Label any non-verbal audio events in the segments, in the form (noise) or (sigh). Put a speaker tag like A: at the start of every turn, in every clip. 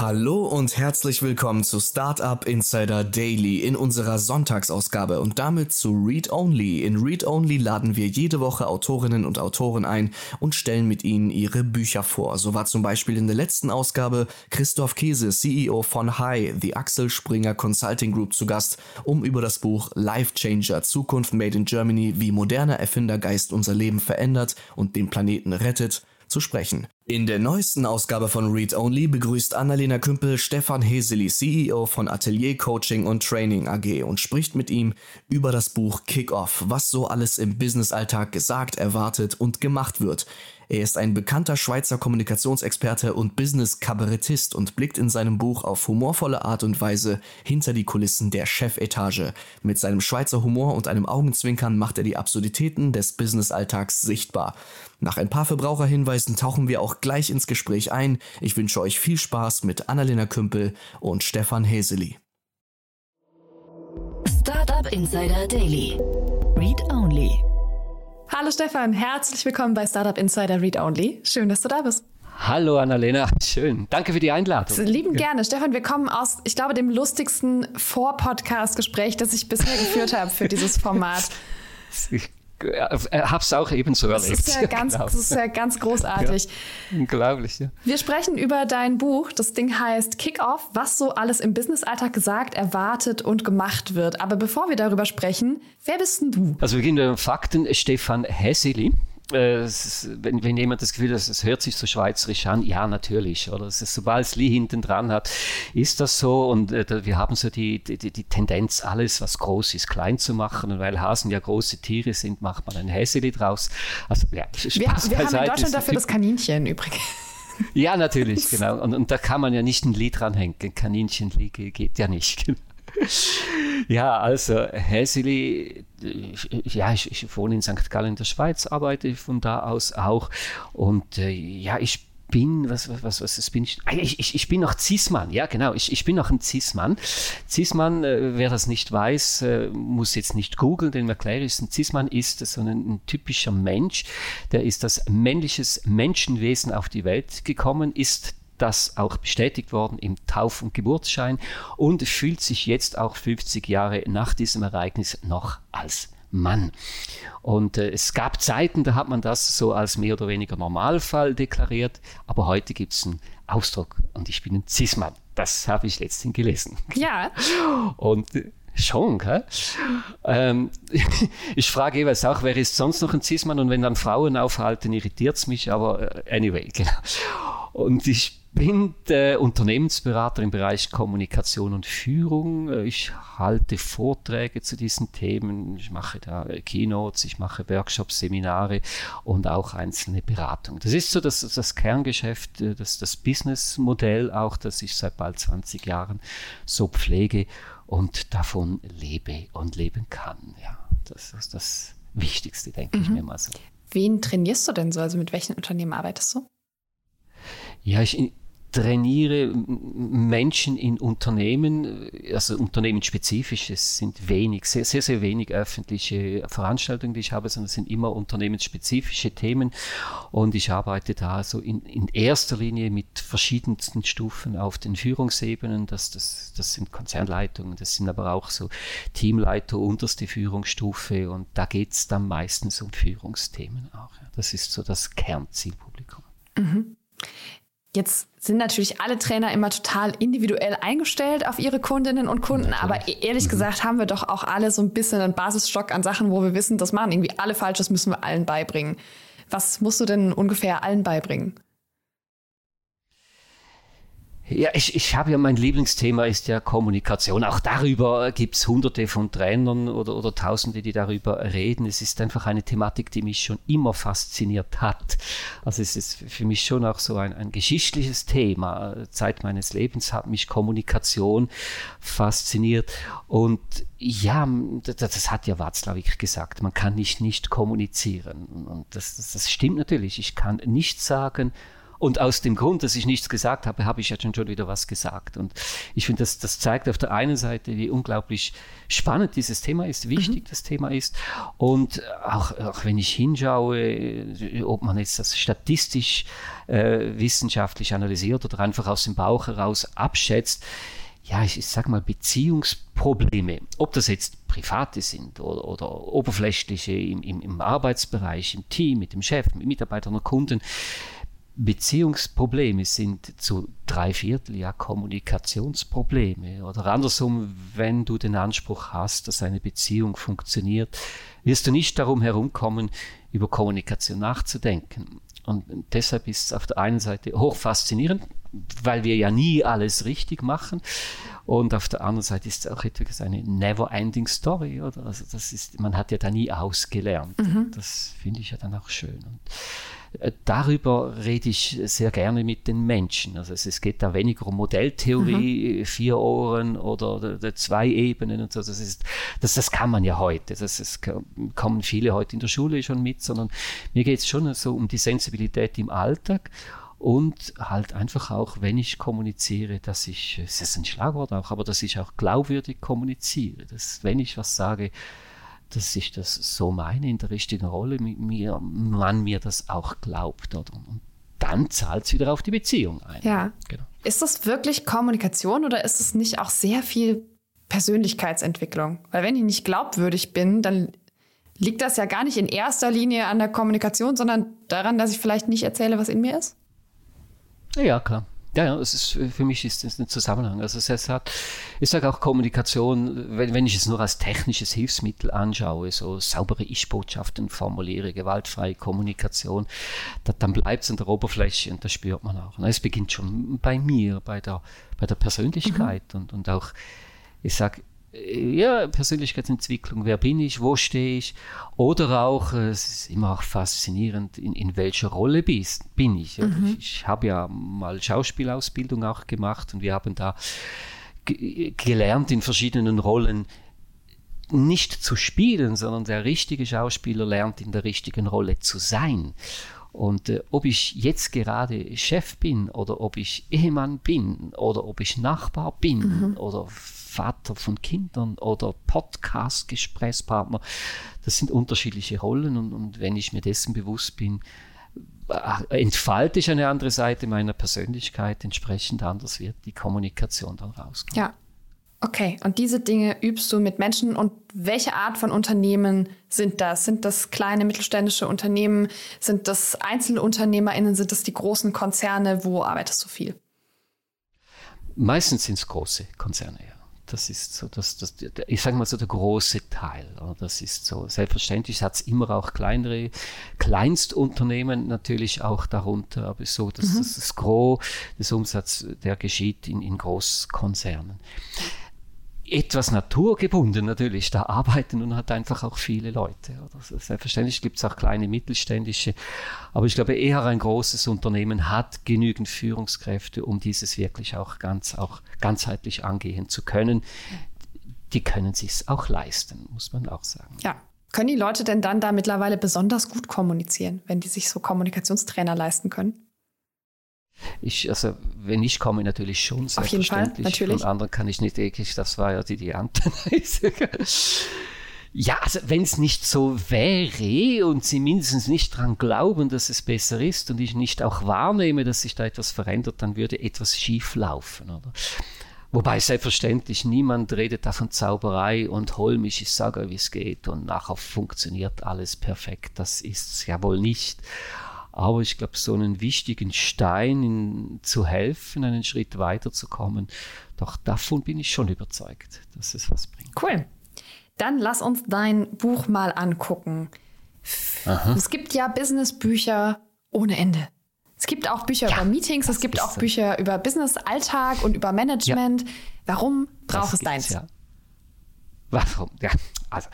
A: Hallo und herzlich willkommen zu Startup Insider Daily in unserer Sonntagsausgabe und damit zu Read Only. In Read Only laden wir jede Woche Autorinnen und Autoren ein und stellen mit ihnen ihre Bücher vor. So war zum Beispiel in der letzten Ausgabe Christoph Käse, CEO von Hi, the Axel Springer Consulting Group zu Gast, um über das Buch Life Changer, Zukunft Made in Germany, wie moderner Erfindergeist unser Leben verändert und den Planeten rettet, zu sprechen. In der neuesten Ausgabe von Read Only begrüßt Annalena Kümpel Stefan Heseli, CEO von Atelier Coaching und Training AG und spricht mit ihm über das Buch Kick-Off, was so alles im Businessalltag gesagt, erwartet und gemacht wird. Er ist ein bekannter Schweizer Kommunikationsexperte und Business-Kabarettist und blickt in seinem Buch auf humorvolle Art und Weise hinter die Kulissen der Chefetage. Mit seinem Schweizer Humor und einem Augenzwinkern macht er die Absurditäten des Business-Alltags sichtbar. Nach ein paar Verbraucherhinweisen tauchen wir auch gleich ins Gespräch ein. Ich wünsche euch viel Spaß mit Annalena Kümpel und Stefan Heseli.
B: Startup Insider Daily. Read Only.
C: Hallo Stefan, herzlich willkommen bei Startup Insider Read Only. Schön, dass du da bist.
D: Hallo Annalena, (laughs) schön. Danke für die Einladung.
C: Lieben gerne. Stefan, wir kommen aus, ich glaube, dem lustigsten Vor-Podcast-Gespräch, das ich bisher geführt habe für dieses Format. (laughs)
D: Ich äh, habe es auch ebenso erlebt.
C: Das ist ja (laughs) ganz, genau. das ist ja ganz großartig.
D: Ja, unglaublich, ja.
C: Wir sprechen über dein Buch. Das Ding heißt Kick-Off, was so alles im Businessalltag gesagt, erwartet und gemacht wird. Aber bevor wir darüber sprechen, wer bist denn du?
D: Also wir gehen den Fakten. Stefan Hesseli äh, wenn, wenn jemand das Gefühl hat, es hört sich so schweizerisch an, ja, natürlich. Oder es ist, sobald es Lee hinten dran hat, ist das so. Und äh, wir haben so die, die, die, Tendenz, alles, was groß ist, klein zu machen. Und weil Hasen ja große Tiere sind, macht man ein Häseli draus. Also,
C: ja, Spaß wir, wir haben in Deutschland dafür das Kaninchen übrigens.
D: Ja, natürlich, genau. Und, und da kann man ja nicht ein Lied dranhängen. Kaninchen geht ja nicht. Ja, also Häseli, ja, ich, ich, wohne in St. Gallen in der Schweiz, arbeite von da aus auch. Und äh, ja, ich bin, was, was, was, was bin ich? Ah, ich, ich, ich bin noch Cis-Mann, ja, genau. Ich, ich bin noch ein Cis-Mann. Cis-Mann, äh, wer das nicht weiß, äh, muss jetzt nicht googeln, denn erkläre ich, ein Cis-Mann ist so ein, ein, typischer Mensch, der ist als männliches Menschenwesen auf die Welt gekommen, ist das auch bestätigt worden im Tauf- und Geburtsschein und fühlt sich jetzt auch 50 Jahre nach diesem Ereignis noch als Mann. Und äh, es gab Zeiten, da hat man das so als mehr oder weniger Normalfall deklariert, aber heute gibt es einen Ausdruck und ich bin ein Cis-Mann. Das habe ich letztens gelesen.
C: Ja.
D: Und äh, Schon, gell? Ähm, (laughs) ich frage jeweils auch, wer ist sonst noch ein Cis-Mann? Und wenn dann Frauen aufhalten, irritiert es mich, aber äh, anyway, (laughs) genau. Und ich bin der Unternehmensberater im Bereich Kommunikation und Führung. Ich halte Vorträge zu diesen Themen. Ich mache da Keynotes, ich mache Workshops, Seminare und auch einzelne Beratungen. Das ist so das, das Kerngeschäft, das, das Businessmodell auch, das ich seit bald 20 Jahren so pflege und davon lebe und leben kann. Ja, das ist das Wichtigste, denke mhm. ich mir mal so.
C: Wen trainierst du denn so? Also mit welchen Unternehmen arbeitest du?
D: Ja, ich trainiere Menschen in Unternehmen, also unternehmensspezifisch, es sind wenig, sehr, sehr, sehr wenig öffentliche Veranstaltungen, die ich habe, sondern es sind immer unternehmensspezifische Themen und ich arbeite da so in, in erster Linie mit verschiedensten Stufen auf den Führungsebenen, das, das, das sind Konzernleitungen, das sind aber auch so Teamleiter, unterste Führungsstufe und da geht es dann meistens um Führungsthemen auch. Das ist so das Kernzielpublikum.
C: Mhm. Jetzt sind natürlich alle Trainer immer total individuell eingestellt auf ihre Kundinnen und Kunden, natürlich. aber e-, ehrlich mhm. gesagt haben wir doch auch alle so ein bisschen einen Basisstock an Sachen, wo wir wissen, das machen irgendwie alle falsch, das müssen wir allen beibringen. Was musst du denn ungefähr allen beibringen?
D: Ja, ich, ich habe ja mein Lieblingsthema ist ja Kommunikation. Auch darüber gibt es hunderte von Trainern oder, oder tausende, die darüber reden. Es ist einfach eine Thematik, die mich schon immer fasziniert hat. Also es ist für mich schon auch so ein, ein geschichtliches Thema. Zeit meines Lebens hat mich Kommunikation fasziniert. Und ja, das, hat ja Václavic gesagt, man kann nicht nicht kommunizieren. Und das, das, das stimmt natürlich. Ich kann nicht sagen, Und aus dem Grund, dass ich nichts gesagt habe, habe ich ja schon, schon wieder was gesagt. Und ich finde, das, das zeigt auf der einen Seite, wie unglaublich spannend dieses Thema ist, wichtig mhm. das Thema ist. Und auch, auch wenn ich hinschaue, ob man jetzt das statistisch äh, wissenschaftlich analysiert oder einfach aus dem Bauch heraus abschätzt, ja, ich, ich sag mal, Beziehungsprobleme, ob das jetzt private sind oder, oder oberflächliche im, im, im, Arbeitsbereich, im Team, mit dem Chef, mit Mitarbeitern und Kunden, Beziehungsprobleme sind zu drei Viertel ja Kommunikationsprobleme. Oder andersrum, wenn du den Anspruch hast, dass eine Beziehung funktioniert, wirst du nicht darum herumkommen, über Kommunikation nachzudenken. Und deshalb ist es auf der einen Seite hoch faszinierend, weil wir ja nie alles richtig machen. Und auf der anderen Seite ist es auch etwas eine never-ending Story, oder? Also das ist, man hat ja da nie ausgelernt. Mhm. Das finde ich ja dann auch schön. Und darüber rede ich sehr gerne mit den Menschen. Also es, es geht da weniger um Modelltheorie, mhm. vier Ohren oder, oder, zwei Ebenen und so. Das, ist, das, das kann man ja heute. Das, das kommen viele heute in der Schule schon mit, sondern mir geht es schon so um die Sensibilität im Alltag und halt einfach auch, wenn ich kommuniziere, dass ich, es ist ein Schlagwort auch, aber dass ich auch glaubwürdig kommuniziere, dass wenn ich was sage, dass ich das so meine in der richtigen Rolle, mit mir, man mir das auch glaubt. Oder? Und dann zahlt es wieder auf die Beziehung ein.
C: Ja. Genau. Ist das wirklich Kommunikation oder ist es nicht auch sehr viel Persönlichkeitsentwicklung? Weil wenn ich nicht glaubwürdig bin, dann liegt das ja gar nicht in erster Linie an der Kommunikation, sondern daran, dass ich vielleicht nicht erzähle, was in mir ist?
D: Ja, klar. Ja, ja, es ist, für mich ist das ein Zusammenhang. Also es hat, ich sage auch Kommunikation, wenn, wenn ich es nur als technisches Hilfsmittel anschaue, so saubere Ich-Botschaften formuliere, gewaltfreie Kommunikation, da, dann bleibt es an der Oberfläche und das spürt man auch. Es beginnt schon bei mir, bei der, bei der Persönlichkeit mhm. und, und auch, ich sage, ja, Persönlichkeitsentwicklung, wer bin ich, wo stehe ich, oder auch, äh, es ist immer auch faszinierend, in, in welcher Rolle bist, bin ich. Mhm. Ich, ich habe ja mal Schauspielausbildung auch gemacht und wir haben da gelernt, in verschiedenen Rollen nicht zu spielen, sondern der richtige Schauspieler lernt in der richtigen Rolle zu sein. Und äh, ob ich jetzt gerade Chef bin oder ob ich Ehemann bin oder ob ich Nachbar bin mhm. oder Vater von Kindern oder Podcast-Gesprächspartner. Das sind unterschiedliche Rollen und, und wenn ich mir dessen bewusst bin, äh, entfalte ich eine andere Seite meiner Persönlichkeit, entsprechend anders wird die Kommunikation dann rauskommen.
C: Ja. Okay, und diese Dinge übst du mit Menschen und welche Art von Unternehmen sind das? Sind das kleine mittelständische Unternehmen? Sind das EinzelunternehmerInnen? Sind das die großen Konzerne? Wo arbeitest du viel?
D: Meistens sind es große Konzerne, ja. Das ist so, das, das, ich sage mal so der große Teil. Das ist so. Selbstverständlich hat es immer auch kleinere Kleinstunternehmen natürlich auch darunter, aber so, dass mhm. das, das Gros des Umsatzes, der geschieht in, in Großkonzernen etwas naturgebunden natürlich. Da arbeiten nun halt einfach auch viele Leute. Oder? Selbstverständlich gibt es auch kleine mittelständische, aber ich glaube eher ein großes Unternehmen hat genügend Führungskräfte, um dieses wirklich auch ganz auch ganzheitlich angehen zu können. Die können sich auch leisten, muss man auch sagen.
C: Ja. Können die Leute denn dann da mittlerweile besonders gut kommunizieren, wenn die sich so Kommunikationstrainer leisten können?
D: Ich, also, wenn ich komme, natürlich schon,
C: Auf jeden Fall, natürlich.
D: Von anderen kann ich nicht eklig, das war ja die, die (laughs) Ja, also wenn es nicht so wäre und sie mindestens nicht daran glauben, dass es besser ist und ich nicht auch wahrnehme, dass sich da etwas verändert, dann würde etwas schief laufen. Oder? Wobei selbstverständlich niemand redet da von Zauberei und hol mich, ich sage, wie es geht und nachher funktioniert alles perfekt. Das ist es ja wohl nicht. Aber ich glaube, so einen wichtigen Stein in, zu helfen, einen Schritt weiterzukommen, doch davon bin ich schon überzeugt, dass es was bringt.
C: Cool. Dann lass uns dein Buch mal angucken. Aha. Es gibt ja Businessbücher ohne Ende. Es gibt auch Bücher ja, über Meetings, es gibt auch Bücher über Business-Alltag und über Management. Ja. Warum braucht es deins? Ja.
D: Warum? Ja, also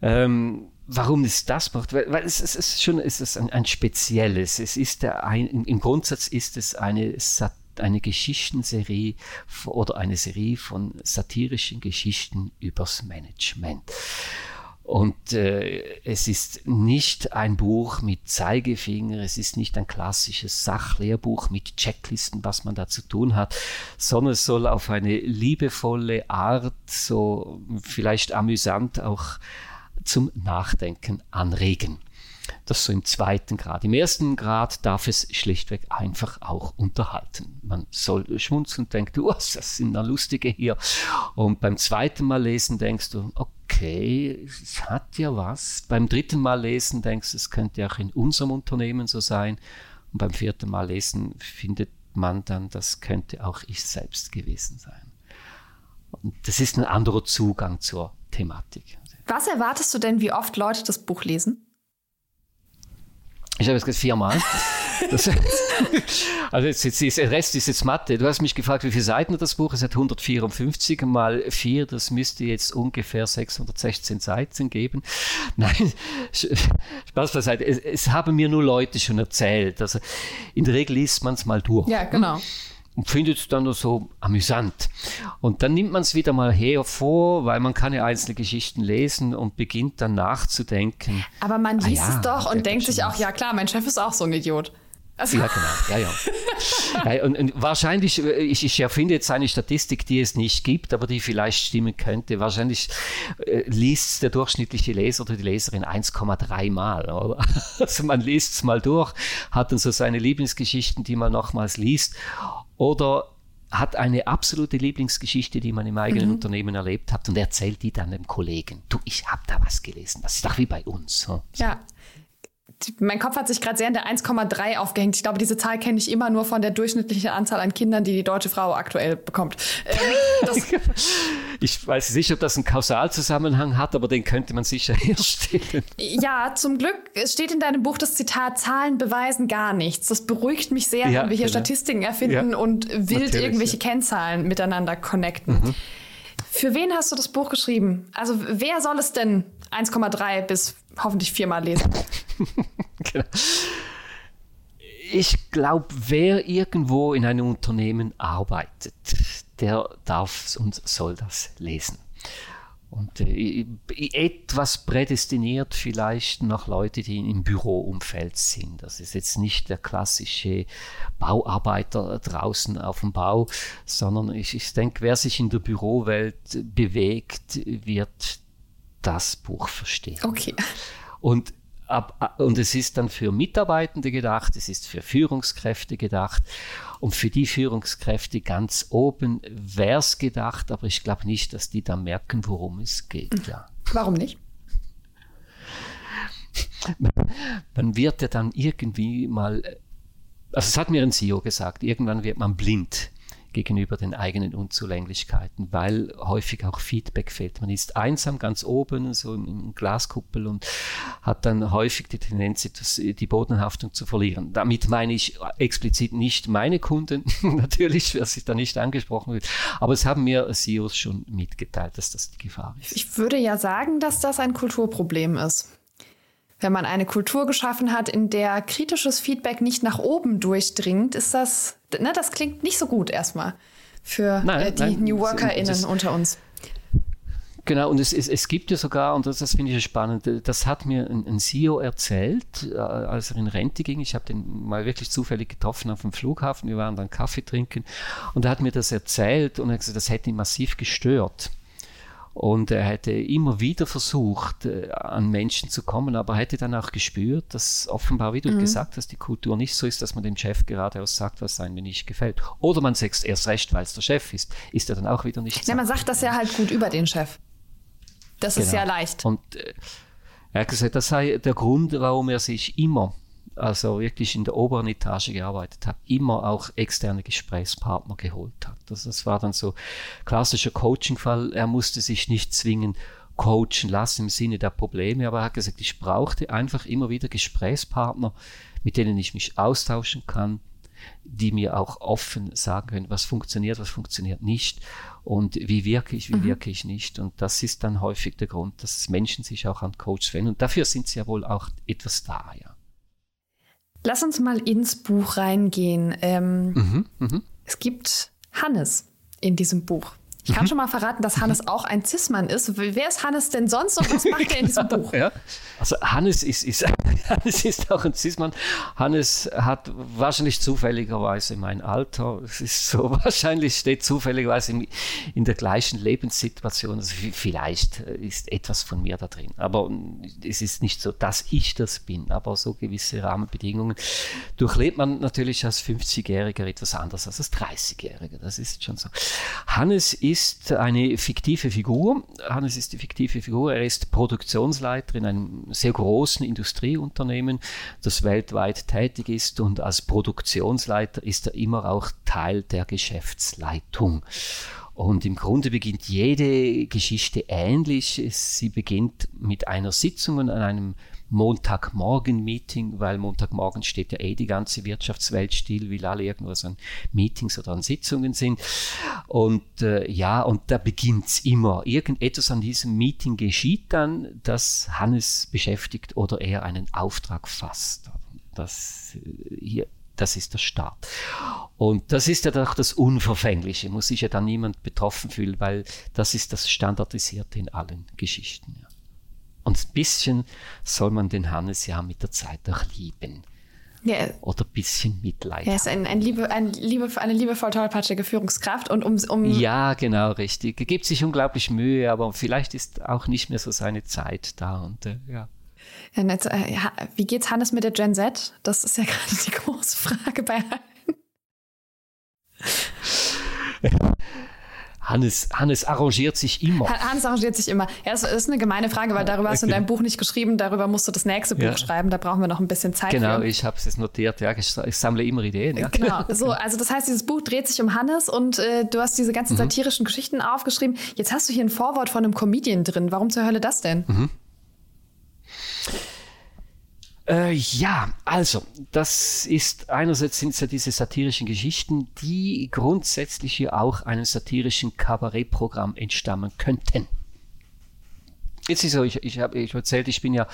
D: ähm, warum es das macht, weil, weil es, es, ist schon es ist ein, ein spezielles. Es ist der ein, im Grundsatz ist es eine eine Geschichtenserie oder eine Serie von satirischen Geschichten übers Management. Und äh, es ist nicht ein Buch mit Zeigefinger, es ist nicht ein klassisches Sachlehrbuch mit Checklisten, was man da zu tun hat, sondern es soll auf eine liebevolle Art, so vielleicht amüsant auch zum Nachdenken anregen. Das so im zweiten Grad. Im ersten Grad darf es schlichtweg einfach auch unterhalten. Man soll schmunzeln und denkt, oh, das sind da lustige hier. Und beim zweiten Mal lesen denkst du, okay, es hat ja was. Beim dritten Mal lesen denkst du, es könnte auch in unserem Unternehmen so sein. Und beim vierten Mal lesen findet man dann, das könnte auch ich selbst gewesen sein. Und das ist ein anderer Zugang zur Thematik.
C: Was erwartest du denn, wie oft Leute das Buch lesen?
D: Ich habe es gesagt viermal. Das, (laughs) also jetzt, jetzt, jetzt, der Rest ist jetzt Mathe. Du hast mich gefragt, wie viele Seiten hat das Buch? Es hat 154 mal 4, das müsste jetzt ungefähr 616 Seiten geben. Nein, Spaß beiseite. Es, es haben mir nur Leute schon erzählt. Also in der Regel liest man es mal durch.
C: Ja, genau
D: und findet es dann nur so amüsant. Und dann nimmt man es wieder mal hervor, weil man kann ja einzelne Geschichten lesen und beginnt dann nachzudenken.
C: Aber man liest ah, ja, es doch und denkt sich auch, ja klar, mein Chef ist auch so ein Idiot.
D: Also ja, genau. Ja, ja. (laughs) ja und, und, wahrscheinlich, ich, ich erfinde jetzt eine Statistik, die es nicht gibt, aber die vielleicht stimmen könnte. Wahrscheinlich äh, liest der durchschnittliche Leser oder die Leserin 1,3 Mal. Oder? (laughs) Also man liest es mal durch, hat dann so seine Lieblingsgeschichten, die man nochmals liest oder hat eine absolute Lieblingsgeschichte, die man im eigenen mhm. Unternehmen erlebt hat und erzählt die dann dem Kollegen. Du, ich habe da was gelesen. Das ist doch wie bei uns. So.
C: Ja, mein Kopf hat sich gerade sehr in der 1,3 aufgehängt. Ich glaube, diese Zahl kenne ich immer nur von der durchschnittlichen Anzahl an Kindern, die die deutsche Frau aktuell bekommt.
D: Ähm, (laughs) ich weiß nicht, ob das einen Kausalzusammenhang hat, aber den könnte man sicher (laughs) herstellen.
C: Ja, zum Glück steht in deinem Buch das Zitat, Zahlen beweisen gar nichts. Das beruhigt mich sehr, ja, wenn wir hier genau. Statistiken erfinden ja, und wild irgendwelche ja. Kennzahlen miteinander connecten. Mhm. Für wen hast du das Buch geschrieben? Also wer soll es denn 1,3 bis hoffentlich viermal lesen? (laughs) genau.
D: Ich glaube, wer irgendwo in einem Unternehmen arbeitet, der darf und soll das lesen. Und äh, etwas prädestiniert vielleicht noch Leute, die im Büroumfeld sind. Das ist jetzt nicht der klassische Bauarbeiter draußen auf dem Bau, sondern ich, ich denke, wer sich in der Bürowelt bewegt, wird das Buch verstehen.
C: Okay.
D: Und Ab, und es ist dann für Mitarbeitende gedacht, es ist für Führungskräfte gedacht und für die Führungskräfte ganz oben wäre es gedacht, aber ich glaube nicht, dass die dann merken, worum es geht. Ja.
C: Warum nicht? (laughs)
D: Man wird ja dann irgendwie mal, also es hat mir ein CEO gesagt, irgendwann wird man blind gegenüber den eigenen Unzulänglichkeiten, weil häufig auch Feedback fehlt. Man ist einsam ganz oben, so im Glaskuppel und hat dann häufig die Tendenz, die Bodenhaftung zu verlieren. Damit meine ich explizit nicht meine Kunden, (laughs) natürlich, wer sich da nicht angesprochen wird, aber es haben mir CEOs schon mitgeteilt, dass das die Gefahr ist.
C: Ich würde ja sagen, dass das ein Kulturproblem ist wenn man eine Kultur geschaffen hat, in der kritisches Feedback nicht nach oben durchdringt, ist das, ne, das klingt nicht so gut erstmal für nein, äh, die nein, New WorkerInnen unter uns.
D: Genau, und es, es, es gibt ja sogar, und das, das finde ich spannend, das hat mir ein, ein CEO erzählt, äh, als er in Rente ging. Ich habe den mal wirklich zufällig getroffen auf dem Flughafen. Wir waren dann Kaffee trinken und er hat mir das erzählt und er hat gesagt, das hätte ihn massiv gestört. Und er hätte immer wieder versucht, äh, an Menschen zu kommen, aber hätte dann auch gespürt, dass offenbar, wie du mhm. gesagt hast, die Kultur nicht so ist, dass man dem Chef geradeaus sagt, was einem nicht gefällt. Oder man sagt erst recht, weil es der Chef ist, ist er dann auch wieder nicht.
C: Ja, man sagt das ja halt gut über den Chef. Das genau. ist ja leicht.
D: Und äh, er hat gesagt, das sei der Grund, warum er sich immer also wirklich in der oberen Etage gearbeitet habe, immer auch externe Gesprächspartner geholt hat. Das, das war dann so klassischer Coaching-Fall. Er musste sich nicht zwingen coachen lassen im Sinne der Probleme, aber er hat gesagt, ich brauchte einfach immer wieder Gesprächspartner, mit denen ich mich austauschen kann, die mir auch offen sagen können, was funktioniert, was funktioniert nicht und wie wirke ich, wie mhm. wirke ich nicht. Und das ist dann häufig der Grund, dass Menschen sich auch an Coaches wenden. Und dafür sind sie ja wohl auch etwas da, ja.
C: Lass uns mal ins Buch reingehen. Ähm, mhm, mh. Es gibt Hannes in diesem Buch. Ich kann mhm. schon mal verraten, dass Hannes auch ein Cis-Mann ist. Wer ist Hannes denn sonst und was macht er in diesem (laughs) Buch?
D: Ja. Also Hannes ist, ist, (laughs) Hannes ist auch ein Cis-Mann. Hannes hat wahrscheinlich zufälligerweise mein Alter. Es ist so, (laughs) wahrscheinlich steht zufälligerweise in, in der gleichen Lebenssituation. Also vielleicht ist etwas von mir da drin. Aber es ist nicht so, dass ich das bin. Aber so gewisse Rahmenbedingungen durchlebt man natürlich als 50-Jähriger etwas anders als als 30-Jähriger. Das ist schon so. Hannes ist ist eine fiktive Figur. Hannes ist die fiktive Figur. Er ist Produktionsleiter in einem sehr großen Industrieunternehmen, das weltweit tätig ist. Und als Produktionsleiter ist er immer auch Teil der Geschäftsleitung. Und im Grunde beginnt jede Geschichte ähnlich. Sie beginnt mit einer Sitzung an einem Montagmorgen-Meeting, weil Montagmorgen steht ja eh die ganze Wirtschaftswelt still, weil alle irgendwas an Meetings oder an Sitzungen sind. Und äh, ja, und da beginnt es immer. Irgendetwas an diesem Meeting geschieht dann, das Hannes beschäftigt oder er einen Auftrag fasst. Das äh, hier das ist der Start. Und das ist ja doch das Unverfängliche, muss sich ja dann niemand betroffen fühlen, weil das ist das Standardisierte in allen Geschichten. Ja. Und ein bisschen soll man den Hannes ja mit der Zeit auch lieben. Ja. Oder ein bisschen Mitleid.
C: Er ist ein, ein Liebe, ein Liebe, eine liebevoll tollpatschige Führungskraft. Und um, um
D: ja, genau, richtig. Er gibt sich unglaublich Mühe, aber vielleicht ist auch nicht mehr so seine Zeit da. Und, äh, ja.
C: Ja, jetzt, äh, wie geht's Hannes mit der Gen Z? Das ist ja (laughs) gerade die große Frage bei allen. (laughs)
D: Hannes, Hannes arrangiert sich immer.
C: Hannes arrangiert sich immer. Ja, das ist eine gemeine Frage, weil darüber hast du in deinem Buch nicht geschrieben. Darüber musst du das nächste Buch ja. schreiben. Da brauchen wir noch ein bisschen Zeit.
D: Genau, für. ich habe es notiert. Ja, ich, ich, sammle immer Ideen. Ja.
C: Genau. (laughs) So, also das heißt, dieses Buch dreht sich um Hannes und äh, du hast diese ganzen mhm. satirischen Geschichten aufgeschrieben. Jetzt hast du hier ein Vorwort von einem Comedian drin. Warum zur Hölle das denn? Mhm.
D: Äh, ja, also, das ist einerseits sind es ja diese satirischen Geschichten, die grundsätzlich hier auch einem satirischen Kabarettprogramm entstammen könnten. Jetzt ist so, ich, ich habe ich erzählt, ich bin ja,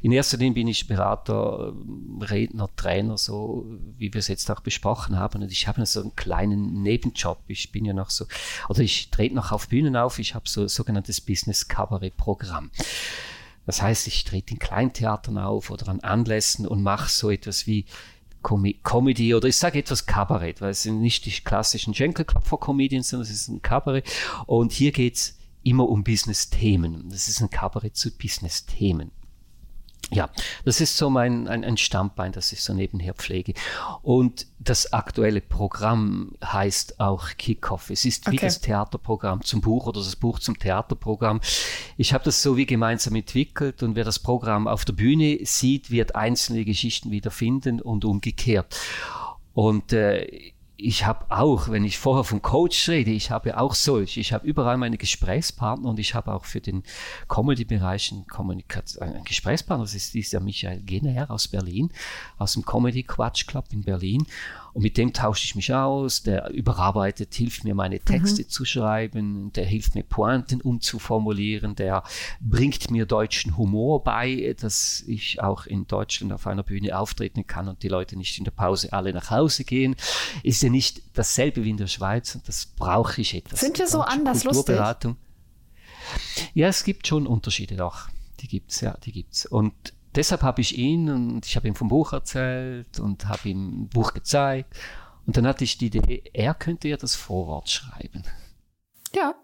D: in erster Linie bin ich Berater, Redner, Trainer, so wie wir es jetzt auch besprochen haben. Und ich habe so einen kleinen Nebenjob. Ich bin ja noch so, oder ich trete noch auf Bühnen auf. Ich habe so ein sogenanntes Business-Kabarett-Programm. Das heißt, ich trete in Kleintheatern auf oder an Anlässen und mache so etwas wie Com Comedy oder ich sage etwas Kabarett, weil es sind nicht die klassischen Schenkelklopfer-Comedians, sondern es ist ein Kabarett. Und hier geht es immer um Business-Themen. Das ist ein Kabarett zu Business-Themen. Ja, das ist so mein ein, ein Stammbein, das ich so nebenher pflege. Und das aktuelle Programm heißt auch Kickoff. Es ist okay. wie das Theaterprogramm zum Buch oder das Buch zum Theaterprogramm. Ich habe das so wie gemeinsam entwickelt und wer das Programm auf der Bühne sieht, wird einzelne Geschichten wiederfinden und umgekehrt. Und äh, ich habe auch, wenn ich vorher vom Coach rede, ich habe auch solch. Ich habe überall meine Gesprächspartner und ich habe auch für den Comedy-Bereich einen Gesprächspartner. Das ist dieser Michael Gener aus Berlin, aus dem Comedy Quatsch Club in Berlin. Und mit dem tausche ich mich aus, der überarbeitet, hilft mir, meine Texte mhm. zu schreiben, der hilft mir, Pointen umzuformulieren, der bringt mir deutschen Humor bei, dass ich auch in Deutschland auf einer Bühne auftreten kann und die Leute nicht in der Pause alle nach Hause gehen. Ist ja nicht dasselbe wie in der Schweiz und das brauche ich etwas.
C: Sind wir so anders lustig?
D: Ja, es gibt schon Unterschiede doch. Die gibt es, ja, die gibt's. Und deshalb habe ich ihn und ich habe ihm vom Buch erzählt und habe ihm ein Buch gezeigt. Und dann hatte ich die Idee, er könnte ja das Vorwort schreiben.
C: Ja.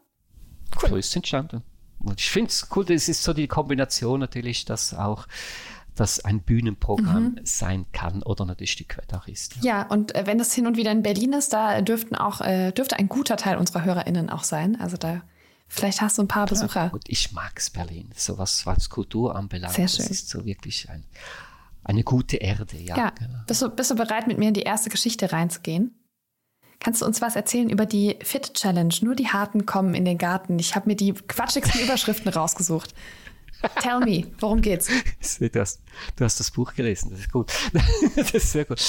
D: Cool. So ist es entstanden. Und ich finde es cool, das ist so die Kombination natürlich, dass auch das ein Bühnenprogramm mhm. sein kann oder natürlich weit auch ist.
C: Ja. ja, und äh, wenn das hin und wieder in Berlin ist, da dürften auch, äh, dürfte ein guter Teil unserer HörerInnen auch sein. Also da Vielleicht hast du ein paar Besucher. Ja,
D: gut, ich mag Berlin, so was, was Kultur anbelangt. Sehr schön. Das ist so wirklich ein, eine gute Erde. Ja, ja.
C: Genau. Bist, du, bist du bereit, mit mir in die erste Geschichte reinzugehen? Kannst du uns was erzählen über die Fit Challenge? Nur die Harten kommen in den Garten. Ich habe mir die quatschigsten (laughs) Überschriften rausgesucht. Tell me, worum geht's? (laughs)
D: Du hast, du hast das Buch gelesen, das ist gut. (laughs) Das ist sehr gut.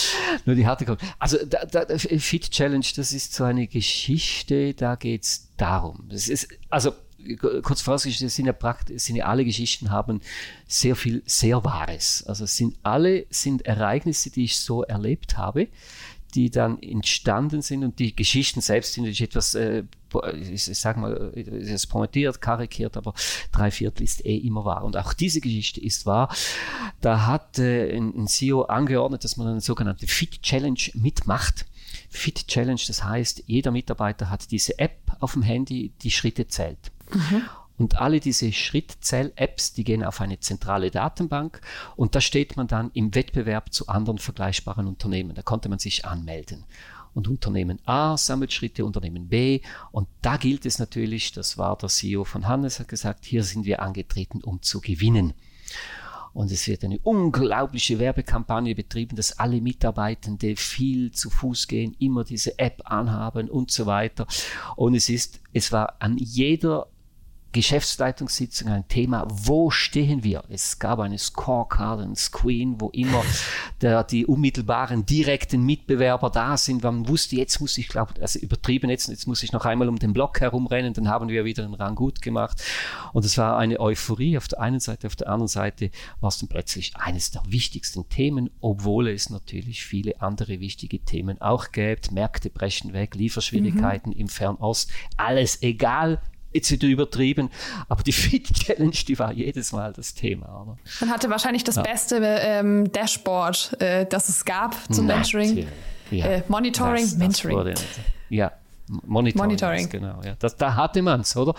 D: Nur die harte kommt. Also da, da, Fit Challenge, das ist so eine Geschichte, da geht's darum. Das ist, also kurz vorausgestellt, sind ja praktisch, sind ja alle Geschichten haben sehr viel sehr Wahres. Also sind alle sind Ereignisse, die ich so erlebt habe, die dann entstanden sind und die Geschichten selbst sind natürlich etwas, äh, ich, sag mal, es ist pointiert, karikiert, aber drei Viertel ist eh immer wahr. Und auch diese Geschichte ist wahr. Da hat äh, ein, ein CEO angeordnet, dass man eine sogenannte Fit Challenge mitmacht. Fit Challenge, das heißt, jeder Mitarbeiter hat diese App auf dem Handy, die Schritte zählt. Mhm. Und alle diese Schrittzähl-Apps, die gehen auf eine zentrale Datenbank und da steht man dann im Wettbewerb zu anderen vergleichbaren Unternehmen. Da konnte man sich anmelden. Und Unternehmen A sammelt Schritte, Unternehmen B. Und da gilt es natürlich, das war der CEO von Hannes, hat gesagt, hier sind wir angetreten, um zu gewinnen. Und es wird eine unglaubliche Werbekampagne betrieben, dass alle Mitarbeitende viel zu Fuß gehen, immer diese App anhaben und so weiter. Und es ist, es war an jeder Geschäftsleitungssitzung ein Thema, wo stehen wir? Es gab eine Scorecard, ein Screen, wo immer der, die unmittelbaren direkten Mitbewerber da sind. Man wusste, jetzt muss ich, glaube also übertrieben jetzt, jetzt muss ich noch einmal um den Block herumrennen, dann haben wir wieder den Rang gut gemacht. Und es war eine Euphorie auf der einen Seite, auf der anderen Seite war es dann plötzlich eines der wichtigsten Themen, obwohl es natürlich viele andere wichtige Themen auch gäbe. Märkte brechen weg, Lieferschwierigkeiten mhm. im Fernost, alles egal, jetzt wieder übertrieben, aber die (laughs) Fit Challenge, die war jedes Mal das Thema. Oder?
C: Man hatte wahrscheinlich das ja. beste ähm, Dashboard, äh, das es gab zum Mentoring. Ja. Äh, Monitoring, das, Mentoring. Das wurde,
D: ja, Monitoring, Monitoring. genau. Ja. Das, da hatte man es, oder?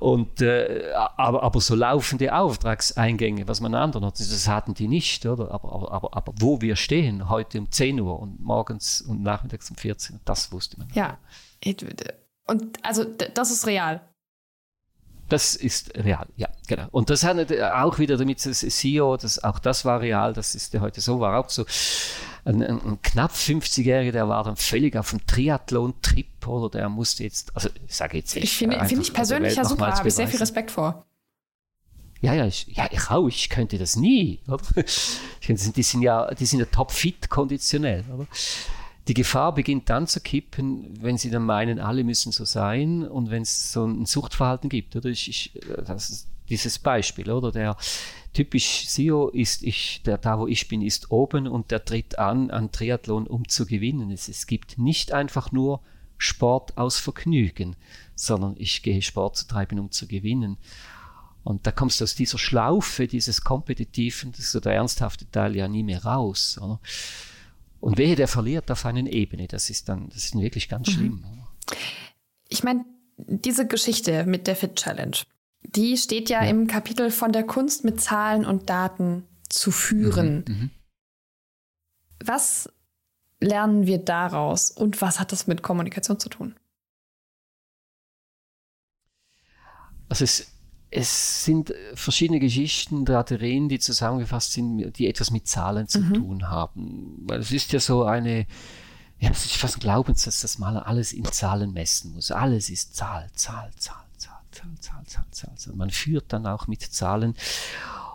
D: Und, äh, aber, aber so laufende Auftragseingänge, was man anderen hat, das hatten die nicht, oder? Aber, aber, aber, aber wo wir stehen, heute um 10 Uhr und morgens und nachmittags um 14 Uhr, das wusste man.
C: Ja. Und also das ist real.
D: Das ist real, ja, genau. Und das hat auch wieder damit das CEO, das, auch das war real, das ist ja heute so, war auch so. Ein, ein, ein knapp 50-Jähriger, der war dann völlig auf dem Triathlon-Trip oder der musste jetzt, also ich sage jetzt
C: Ich finde find ich persönlich ja super, habe ich sehr viel Respekt vor.
D: Ja, ja, ich, ja, ich auch, ich könnte das nie. Oder? (laughs) Die sind ja, die sind ja topfit konditionell. Oder? Die Gefahr beginnt dann zu kippen, wenn sie dann meinen, alle müssen so sein und wenn es so ein Suchtverhalten gibt. Oder ich, ich, das ist dieses Beispiel, oder? Der typisch CEO ist, ich, der, da wo ich bin, ist oben und der tritt an, an Triathlon, um zu gewinnen. Es, es gibt nicht einfach nur Sport aus Vergnügen, sondern ich gehe Sport zu treiben, um zu gewinnen. Und da kommst du aus dieser Schlaufe, dieses Kompetitiven, das ist so der ernsthafte Teil ja nie mehr raus. Oder? Und wehe, der verliert auf einer Ebene. Das ist dann, das ist wirklich ganz mhm. schlimm.
C: Ich meine, diese Geschichte mit der Fit Challenge, die steht ja, ja, im Kapitel von der Kunst mit Zahlen und Daten zu führen. Mhm, mhm. Was lernen wir daraus und was hat das mit Kommunikation zu tun?
D: Also es es sind verschiedene Geschichten, Draterien, die zusammengefasst sind, die etwas mit Zahlen zu mhm. tun haben. Weil es ist ja so eine, ja, es ist fast ein Glaubenssatz, dass man alles in Zahlen messen muss. Alles ist Zahl, Zahl, Zahl, Zahl, Zahl, Zahl, Zahl, Zahl. Zahl. Man führt dann auch mit Zahlen.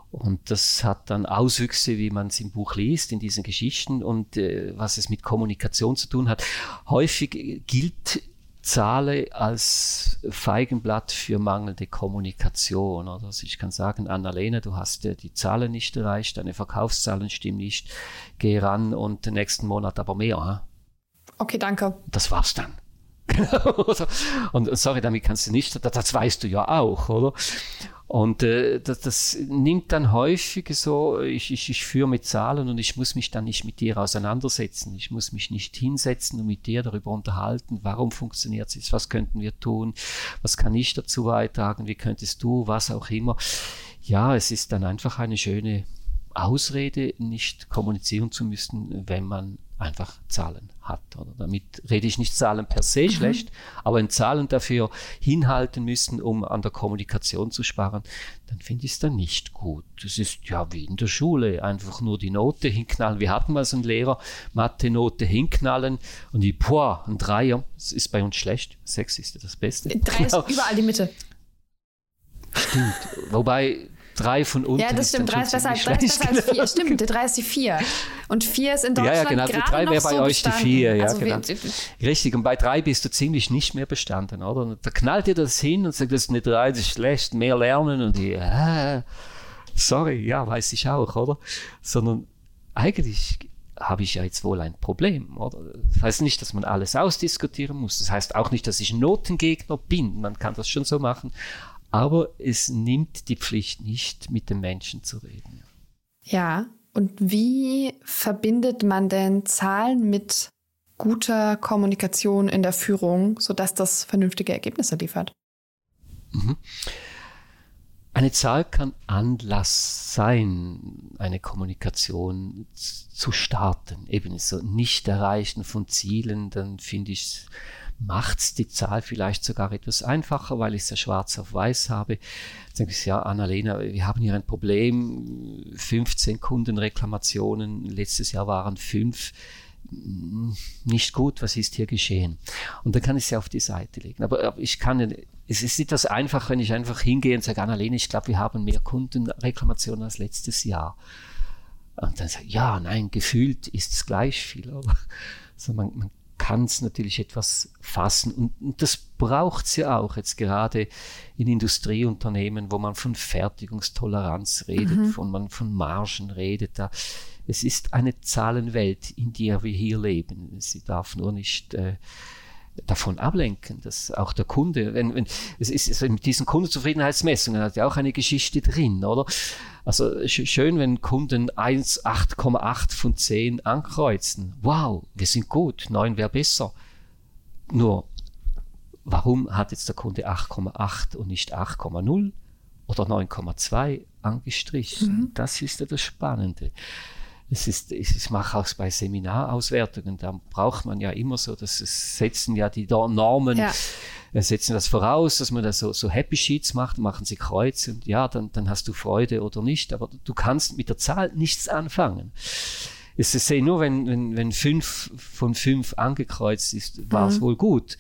D: Und das hat dann Auswüchse, wie man es im Buch liest, in diesen Geschichten und äh, was es mit Kommunikation zu tun hat. Häufig gilt zahle als Feigenblatt für mangelnde Kommunikation. Oder? Also ich kann sagen, Annalena, du hast ja die Zahlen nicht erreicht, deine Verkaufszahlen stimmen nicht, geh ran und den nächsten Monat aber mehr. Hm?
C: Okay, danke.
D: Das war's dann. (laughs) und sorry, damit kannst du nicht, das, das weißt du ja auch, oder? Und äh, das, das, nimmt dann häufig so, ich, ich, ich führe mit Zahlen und ich muss mich dann nicht mit dir auseinandersetzen. Ich muss mich nicht hinsetzen und mit dir darüber unterhalten, warum funktioniert es, was könnten wir tun, was kann ich dazu beitragen, wie könntest du, was auch immer. Ja, es ist dann einfach eine schöne Ausrede, nicht kommunizieren zu müssen, wenn man einfach Zahlen hat. Oder damit rede ich nicht Zahlen per se mhm. schlecht, aber wenn Zahlen dafür hinhalten müssen, um an der Kommunikation zu sparen, dann finde ich es dann nicht gut. Das ist ja wie in der Schule, einfach nur die Note hinknallen. Wir hatten mal so einen Lehrer, Mathe-Note hinknallen und die, boah, ein Dreier, das ist bei uns schlecht. Sechs ist das Beste.
C: Drei ist überall die Mitte.
D: Stimmt. Wobei drei von unten.
C: Ja, das stimmt. Drei ist besser, drei ist besser als vier. Stimmt, drei ist die vier. Und vier ist in Deutschland. Ja, ja genau. Die drei wäre bei so euch bestanden. die vier.
D: Ja, also genau. Richtig. Und bei drei bist du ziemlich nicht mehr bestanden, oder? Und da knallt dir das hin und sagt, das ist eine drei, das ist schlecht, mehr lernen. Und die, äh, sorry, ja, weiß ich auch, oder? Sondern eigentlich habe ich ja jetzt wohl ein Problem. Oder? Das heißt nicht, dass man alles ausdiskutieren muss. Das heißt auch nicht, dass ich Notengegner bin. Man kann das schon so machen. Aber es nimmt die Pflicht nicht, mit den Menschen zu reden.
C: Ja, und wie verbindet man denn Zahlen mit guter Kommunikation in der Führung, sodass das vernünftige Ergebnisse liefert?
D: Mhm. Eine Zahl kann Anlass sein, eine Kommunikation zu starten. Eben so nicht erreichen von Zielen, dann finde ich, macht's die Zahl vielleicht sogar etwas einfacher, weil ich es ja schwarz auf weiß habe. Dann denke ich, ja, Annalena, wir haben hier ein Problem, 15 Kundenreklamationen, letztes Jahr waren fünf nicht gut, was ist hier geschehen? Und dann kann ich sie auf die Seite legen. Aber ich kann, es ist etwas einfach, wenn ich einfach hingehe und sage, Annalene, ich glaube, wir haben mehr Kundenreklamationen als letztes Jahr. Und dann sage ich, ja, nein, gefühlt ist es gleich viel. Aber (laughs) also man, man kann es natürlich etwas fassen. Und, und das braucht es ja auch jetzt gerade in Industrieunternehmen, wo man von Fertigungstoleranz redet, mhm. von man von Margen redet. Da, es ist eine Zahlenwelt, in der wir hier leben. Sie darf nur nicht äh, davon ablenken, dass auch der Kunde, wenn, wenn es ist also mit diesen Kundenzufriedenheitsmessungen hat ja auch eine Geschichte drin, oder? Also schön, wenn Kunden 1, 8,8 von 10 ankreuzen. Wow, wir sind gut, 9 wäre besser. Nur, warum hat jetzt der Kunde 8,8 und nicht 8,0 oder 9,2 angestrichen? Mhm. Das ist ja das Spannende es ist, ich mache auch bei Seminarauswertungen, da braucht man ja immer so, dass es setzen ja die Normen, ja. Setzen das voraus, dass man da so, so Happy Sheets macht, machen sie Kreuz und ja, dann, dann hast du Freude oder nicht, aber du kannst mit der Zahl nichts anfangen. Es ist nur, wenn, wenn, wenn fünf von fünf angekreuzt ist, war es mhm. wohl gut.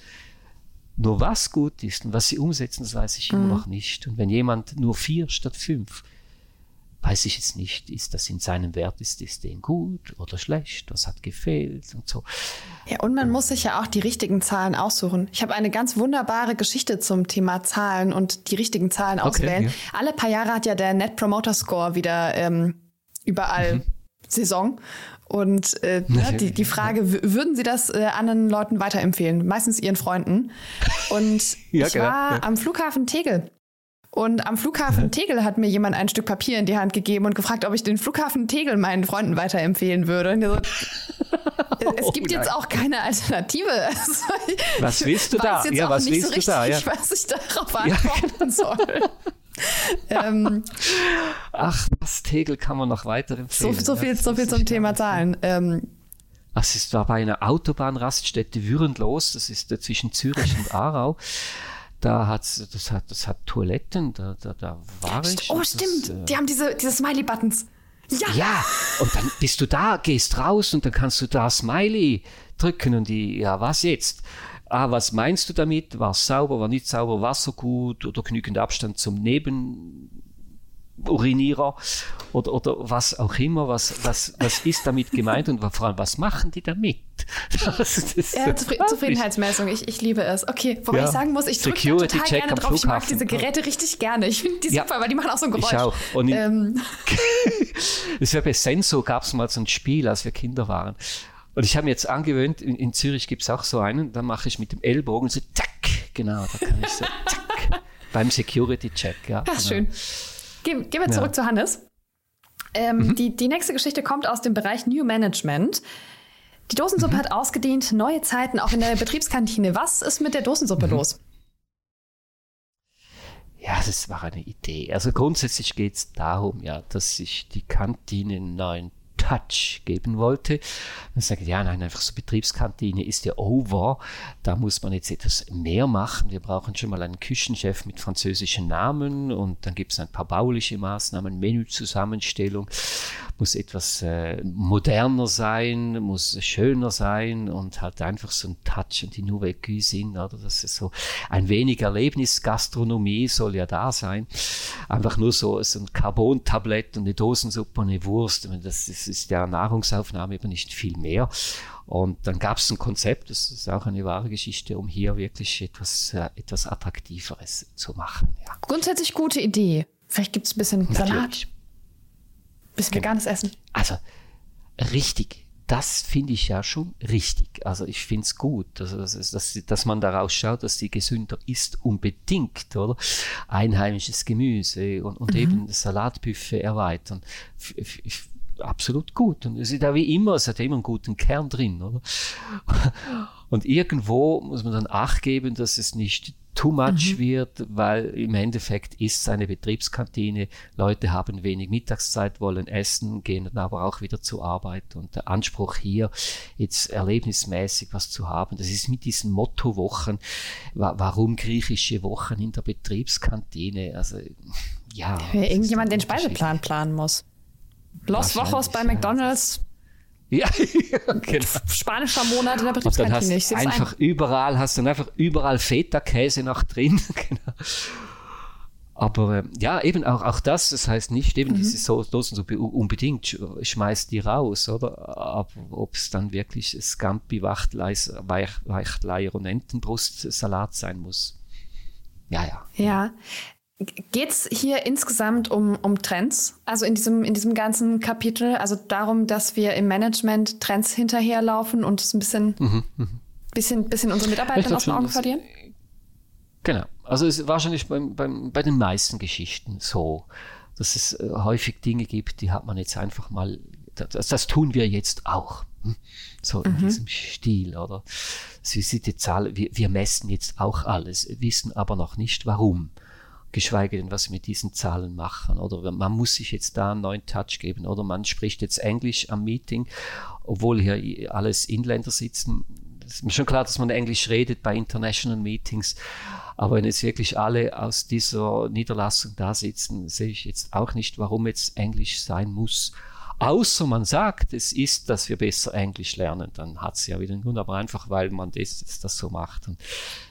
D: Nur was gut ist und was sie umsetzen, das weiß ich mhm. immer noch nicht. Und wenn jemand nur vier statt fünf, weiß ich jetzt nicht, ist das in seinem Wert, ist es denen gut oder schlecht, was hat gefehlt und so.
C: Ja, und man muss sich ja auch die richtigen Zahlen aussuchen. Ich habe eine ganz wunderbare Geschichte zum Thema Zahlen und die richtigen Zahlen okay, auswählen. Ja. Alle paar Jahre hat ja der Net Promoter Score wieder ähm, überall mhm. Saison. Und äh, (laughs) ne, die, die Frage, würden Sie das äh, anderen Leuten weiterempfehlen? Meistens Ihren Freunden. Und (laughs) ja, ich genau, war ja. am Flughafen Tegel und am Flughafen Tegel hat mir jemand ein Stück Papier in die Hand gegeben und gefragt, ob ich den Flughafen Tegel meinen Freunden weiterempfehlen würde. So, (laughs) es gibt oh jetzt auch keine Alternative. (laughs) Also,
D: was willst du da? Ja, was willst so du da? Ja.
C: was ich darauf antworten ja. soll.
D: ähm, Ach, das Tegel kann man noch weiter empfehlen.
C: So, so viel, so viel zum Thema Zahlen. Ähm,
D: das ist da bei einer Autobahnraststätte Würenlos, das ist zwischen Zürich und Aarau da hat das hat das hat Toiletten, da, da, da war ich.
C: Oh, stimmt. Das, äh, die haben diese, diese Smiley-Buttons.
D: Ja. ja, und dann bist du da, gehst raus und dann kannst du da Smiley drücken und die, ja, was jetzt? Ah, was meinst du damit? War es sauber, war nicht sauber, Wasser gut oder genügend Abstand zum Neben Urinierer oder, oder was auch immer, was, was, was ist damit gemeint und vor allem, was machen die damit? (laughs)
C: Das, das ja, Zufrieden Zufriedenheitsmessung, ich, ich liebe es. Okay, wobei ja. ich sagen muss, ich drücke total Check gerne drauf. Ich mag diese Geräte richtig gerne. Ich finde die ja. super, weil die machen auch so ein Geräusch.
D: Ich auch. Und ähm. (laughs) das wäre bei Senso, gab es mal so ein Spiel, als wir Kinder waren. Und ich habe mir jetzt angewöhnt, in, in Zürich gibt es auch so einen, da mache ich mit dem Ellbogen so, zack, genau, da kann ich so, zack, (laughs) beim Security-Check. Ja,
C: Ach, genau. schön. Gehen, gehen wir zurück ja. zu Hannes. Ähm, mhm. die, die nächste Geschichte kommt aus dem Bereich New Management. Die Dosensuppe mhm. hat ausgedient, neue Zeiten auch in der Betriebskantine. Was ist mit der Dosensuppe mhm. los?
D: Ja, das war eine Idee. Also grundsätzlich geht es darum, ja, dass sich die Kantine einen neuen Touch geben wollte. Sage ich, ja, nein, einfach so Betriebskantine ist ja over. Da muss man jetzt etwas mehr machen. Wir brauchen schon mal einen Küchenchef mit französischen Namen und dann gibt es ein paar bauliche Maßnahmen, Menüzusammenstellung, muss etwas äh, moderner sein, muss schöner sein und halt einfach so ein Touch und die Nouvelle Cuisine, oder? Das ist so ein wenig Erlebnisgastronomie soll ja da sein. Einfach nur so, so ein Carbon-Tablett und eine Dosensuppe und eine Wurst. Das ist ist der Nahrungsaufnahme eben nicht viel mehr. Und dann gab es ein Konzept, das ist auch eine wahre Geschichte, um hier wirklich etwas, äh, etwas Attraktiveres zu machen. Ja.
C: Grundsätzlich gute Idee. Vielleicht gibt es ein bisschen Salat. Ein bisschen genau. veganes Essen.
D: Also richtig das finde ich ja schon richtig. Also ich finde es gut, also dass, dass, dass man daraus schaut, dass die gesünder ist, unbedingt, oder? Einheimisches Gemüse und, und mhm. eben das Salatbuffet erweitern. F absolut gut. Und es ist ja wie immer, es hat immer einen guten Kern drin, oder? Und irgendwo muss man dann Acht geben, dass es nicht too much mhm. wird, weil im Endeffekt ist es eine Betriebskantine. Leute haben wenig Mittagszeit, wollen essen, gehen dann aber auch wieder zur Arbeit. Und der Anspruch hier, jetzt erlebnismäßig was zu haben, das ist mit diesen Mottowochen. Warum griechische Wochen in der Betriebskantine? Also, ja.
C: Wenn irgendjemand den Speiseplan planen muss. Los Wochos bei McDonalds
D: ja, (laughs) genau.
C: Spanischer Monat in der Betriebskantine.
D: Ich einfach ein. überall, hast dann einfach überall Feta-Käse noch drin. (laughs) genau. Aber äh, ja, eben auch, auch das, das heißt nicht eben mhm. diese Dosensuppe unbedingt schmeißt die raus, oder? Aber ob es dann wirklich Scampi, Wachtleier und Entenbrustsalat sein muss. Ja, ja.
C: Ja, Geht es hier insgesamt um, um Trends? Also in diesem, in diesem ganzen Kapitel, also darum, dass wir im Management Trends hinterherlaufen und es ein bisschen, mhm, mh. bisschen, bisschen unsere Mitarbeiter aus den Augen verlieren?
D: Genau. Also es ist wahrscheinlich beim, beim, bei den meisten Geschichten so, dass es äh, häufig Dinge gibt, die hat man jetzt einfach mal, das, das tun wir jetzt auch. Hm? So in mhm. diesem Stil, oder? Sie sieht die Zahl, wir, wir messen jetzt auch alles, wissen aber noch nicht warum geschweige denn, was sie mit diesen Zahlen machen. Oder man muss sich jetzt da einen neuen Touch geben. Oder man spricht jetzt Englisch am Meeting, obwohl hier alles Inländer sitzen. Es ist mir schon klar, dass man Englisch redet bei International Meetings. Aber wenn jetzt wirklich alle aus dieser Niederlassung da sitzen, sehe ich jetzt auch nicht, warum jetzt Englisch sein muss. Außer man sagt, es ist, dass wir besser Englisch lernen, dann hat es ja wieder einen Grund, aber einfach, weil man das, das so macht. Und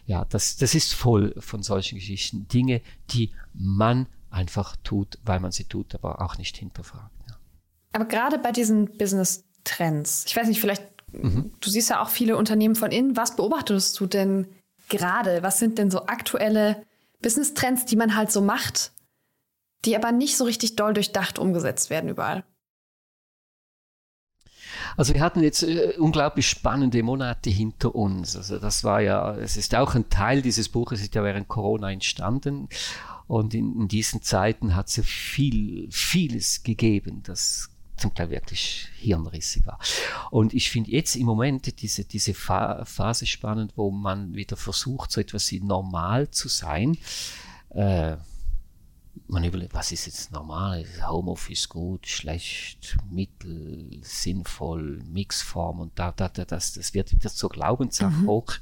D: ja, das, das ist voll von solchen Geschichten. Dinge, die man einfach tut, weil man sie tut, aber auch nicht hinterfragt. Ja.
C: Aber gerade bei diesen Business-Trends, ich weiß nicht, vielleicht, mhm. du siehst ja auch viele Unternehmen von innen, was beobachtest du denn gerade? Was sind denn so aktuelle Business-Trends, die man halt so macht, die aber nicht so richtig doll durchdacht umgesetzt werden überall?
D: Also wir hatten jetzt äh, unglaublich spannende Monate hinter uns. Also das war ja, es ist auch ein Teil dieses Buches, ist ja während Corona entstanden. Und in, in diesen Zeiten hat es ja viel, vieles gegeben, das zum Teil wirklich hirnrissig war. Und ich finde jetzt im Moment diese, diese Phase spannend, wo man wieder versucht, so etwas wie normal zu sein. Äh, man überlegt, was ist jetzt normal? Ist Homeoffice gut, schlecht, mittel, sinnvoll, Mixform und da, da, da das, das wird wieder zur Glaubenssache mhm. hoch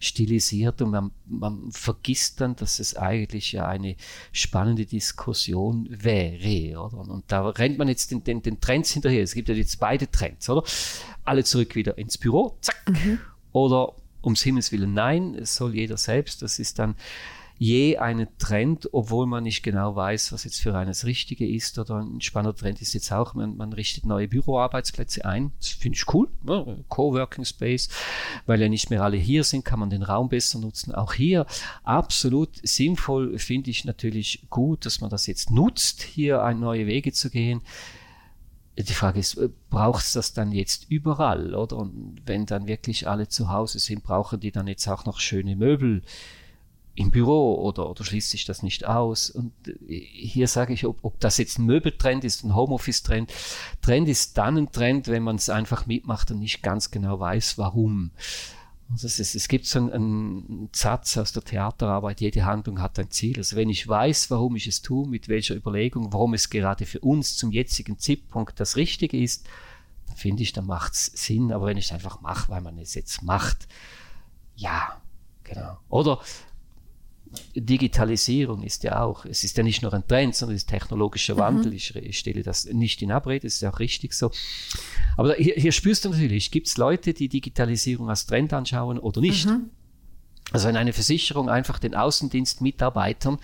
D: stilisiert und man, man vergisst dann, dass es eigentlich ja eine spannende Diskussion wäre, oder? Und, und da rennt man jetzt den, den, den Trends hinterher. Es gibt ja jetzt beide Trends, oder? Alle zurück wieder ins Büro, zack, mhm. oder ums Himmels Willen nein, es soll jeder selbst, das ist dann je einen Trend, obwohl man nicht genau weiß, was jetzt für eines Richtige ist. Oder ein spannender Trend ist jetzt auch, man, man richtet neue Büroarbeitsplätze ein. Das finde ich cool. Ne? Coworking Space, weil ja nicht mehr alle hier sind, kann man den Raum besser nutzen. Auch hier absolut sinnvoll finde ich natürlich gut, dass man das jetzt nutzt, hier ein neue Wege zu gehen. Die Frage ist, braucht es das dann jetzt überall, oder? Und wenn dann wirklich alle zu Hause sind, brauchen die dann jetzt auch noch schöne Möbel, im Büro oder, oder schließt sich das nicht aus? Und äh, hier sage ich, ob, ob das jetzt ein Möbeltrend ist, ein Homeoffice-Trend. Trend ist dann ein Trend, wenn man es einfach mitmacht und nicht ganz genau weiß, warum. Also es, ist, es gibt so einen, einen, Satz aus der Theaterarbeit, jede Handlung hat ein Ziel. Also wenn ich weiß, warum ich es tue, mit welcher Überlegung, warum es gerade für uns zum jetzigen Zeitpunkt das Richtige ist, dann finde ich, dann macht es Sinn. Aber wenn ich es einfach mache, weil man es jetzt macht, ja, genau. Oder Digitalisierung ist ja auch, es ist ja nicht nur ein Trend, sondern es ist technologischer mhm. Wandel. Ich, ich, stelle das nicht in Abrede, das ist auch richtig so. Aber hier, hier spürst du natürlich, gibt es Leute, die Digitalisierung als Trend anschauen oder nicht? Mhm. Also wenn eine Versicherung einfach den Außendienstmitarbeitern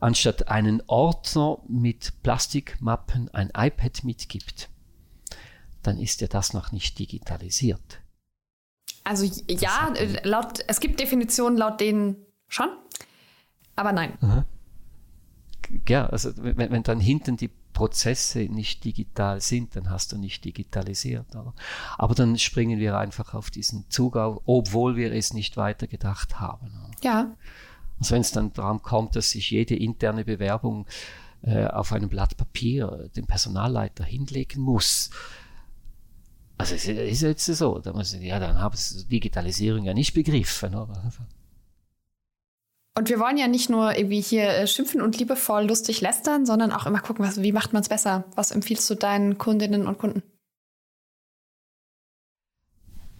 D: anstatt einen Ordner mit Plastikmappen ein iPad mitgibt, dann ist ja das noch nicht digitalisiert.
C: Also ja, laut, es gibt Definitionen, laut denen schon. Aber nein. Aha.
D: Ja, also wenn, wenn dann hinten die Prozesse nicht digital sind, dann hast du nicht digitalisiert. Oder? Aber dann springen wir einfach auf diesen Zug auf, obwohl wir es nicht weiter gedacht haben. Oder?
C: Ja.
D: Also wenn es dann darum kommt, dass sich jede interne Bewerbung äh, auf einem Blatt Papier dem Personalleiter hinlegen muss, also es ist jetzt so, da muss ja, dann habe ich Digitalisierung ja nicht begriffen. Oder?
C: Und wir wollen ja nicht nur irgendwie hier äh, schimpfen und liebevoll lustig lästern, sondern auch immer gucken, was, wie macht man es besser? Was empfiehlst du deinen Kundinnen und Kunden?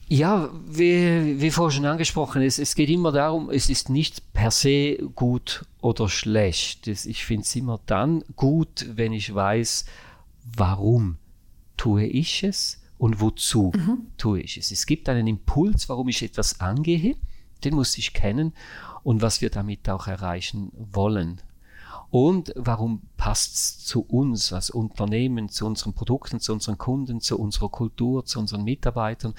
D: Ja, wie, wie vorhin schon angesprochen ist, es geht immer darum, es ist nicht per se gut oder schlecht. Ich finde es immer dann gut, wenn ich weiß, warum tue ich es und wozu mhm. tue ich es. Es gibt einen Impuls, warum ich etwas angehe, den muss ich kennen und was wir damit auch erreichen wollen. Und warum passt es zu uns als Unternehmen, zu unseren Produkten, zu unseren Kunden, zu unserer Kultur, zu unseren Mitarbeitern?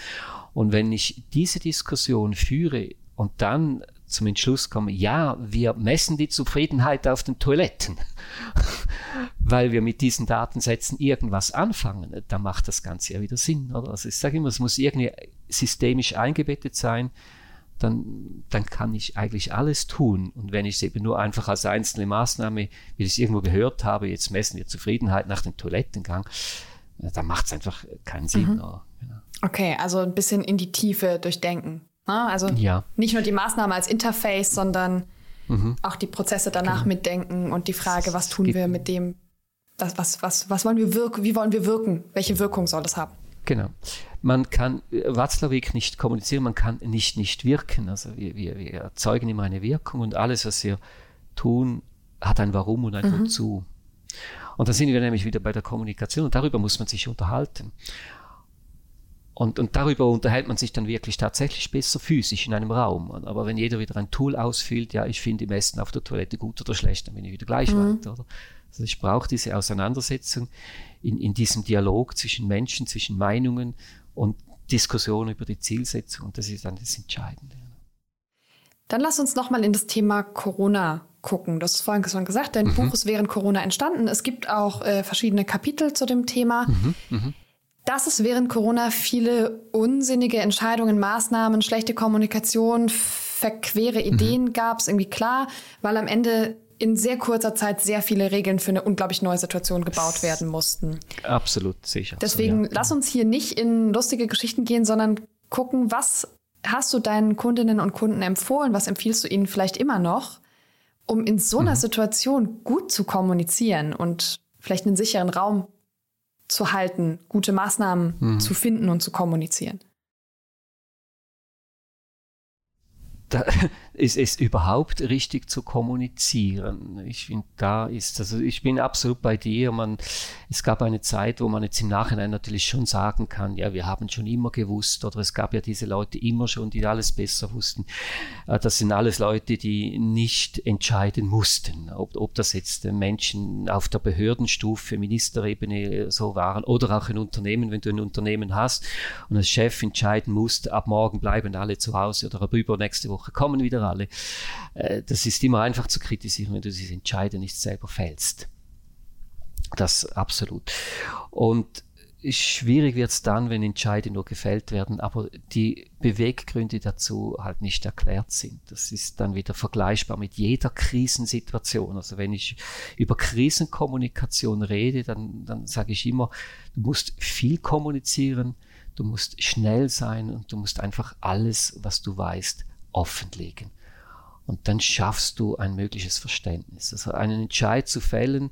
D: Und wenn ich diese Diskussion führe und dann zum Entschluss komme, ja, wir messen die Zufriedenheit auf den Toiletten, (laughs) weil wir mit diesen Datensätzen irgendwas anfangen, dann macht das Ganze ja wieder Sinn. Oder? Also ich sage immer, es muss irgendwie systemisch eingebettet sein dann, dann kann ich eigentlich alles tun. Und wenn ich es eben nur einfach als einzelne Maßnahme, wie ich es irgendwo gehört habe, jetzt messen wir Zufriedenheit nach dem Toilettengang, dann macht es einfach keinen Sinn. Mhm.
C: Genau. Okay, also ein bisschen in die Tiefe durchdenken. Ne? Also ja. nicht nur die Maßnahme als Interface, sondern mhm. auch die Prozesse danach genau. mitdenken und die Frage, was tun wir mit dem, was, was, was, was wollen wir wirken, wie wollen wir wirken, welche Wirkung soll das haben?
D: Genau. Man kann äh, Watzlawick nicht kommunizieren, man kann nicht nicht wirken. Also wir, wir, wir erzeugen immer eine Wirkung und alles, was wir tun, hat ein Warum und ein mhm. Wozu. Und da sind wir nämlich wieder bei der Kommunikation und darüber muss man sich unterhalten. Und, und darüber unterhält man sich dann wirklich tatsächlich besser physisch in einem Raum. Aber wenn jeder wieder ein Tool ausfüllt, ja, ich finde im Essen auf der Toilette gut oder schlecht, dann bin ich wieder gleich mhm. weit. Oder? Also ich brauche diese Auseinandersetzung in, in diesem Dialog zwischen Menschen, zwischen Meinungen und Diskussion über die Zielsetzung. Und das ist dann das Entscheidende.
C: Dann lass uns nochmal in das Thema Corona gucken. Hast es vorhin schon gesagt, dein mhm. Buch ist während Corona entstanden. Es gibt auch äh, verschiedene Kapitel zu dem Thema. Mhm. Mhm. Dass es während Corona viele unsinnige Entscheidungen, Maßnahmen, schlechte Kommunikation, verquere mhm. Ideen gab, ist irgendwie klar, weil am Ende in sehr kurzer Zeit sehr viele Regeln für eine unglaublich neue Situation gebaut werden mussten.
D: Absolut sicher.
C: Deswegen so, ja. lass uns hier nicht in lustige Geschichten gehen, sondern gucken, was hast du deinen Kundinnen und Kunden empfohlen, was empfiehlst du ihnen vielleicht immer noch, um in so einer mhm. Situation gut zu kommunizieren und vielleicht einen sicheren Raum zu halten, gute Maßnahmen mhm. zu finden und zu kommunizieren.
D: da ist es überhaupt richtig zu kommunizieren. Ich finde, da ist, also ich bin absolut bei dir. Man, es gab eine Zeit, wo man jetzt im Nachhinein natürlich schon sagen kann, ja, wir haben schon immer gewusst, oder es gab ja diese Leute immer schon, die alles besser wussten. Äh, das sind alles Leute, die nicht entscheiden mussten, ob, ob das jetzt Menschen auf der Behördenstufe, Ministerebene so waren oder auch in Unternehmen, wenn du ein Unternehmen hast und als Chef entscheiden musst, ab morgen bleiben alle zu Hause oder ab übernächste Woche Woche kommen wieder alle. Äh, das ist immer einfach zu kritisieren, wenn du diese Entscheidung nicht selber fällst. Das absolut. Und schwierig wird es dann, wenn Entscheide nur gefällt werden, aber die Beweggründe dazu halt nicht erklärt sind. Das ist dann wieder vergleichbar mit jeder Krisensituation. Also wenn ich über Krisenkommunikation rede, dann, dann sage ich immer, du musst viel kommunizieren, du musst schnell sein und du musst einfach alles, was du weißt, offenlegen. Und dann schaffst du ein mögliches Verständnis. Also einen Entscheid zu fällen,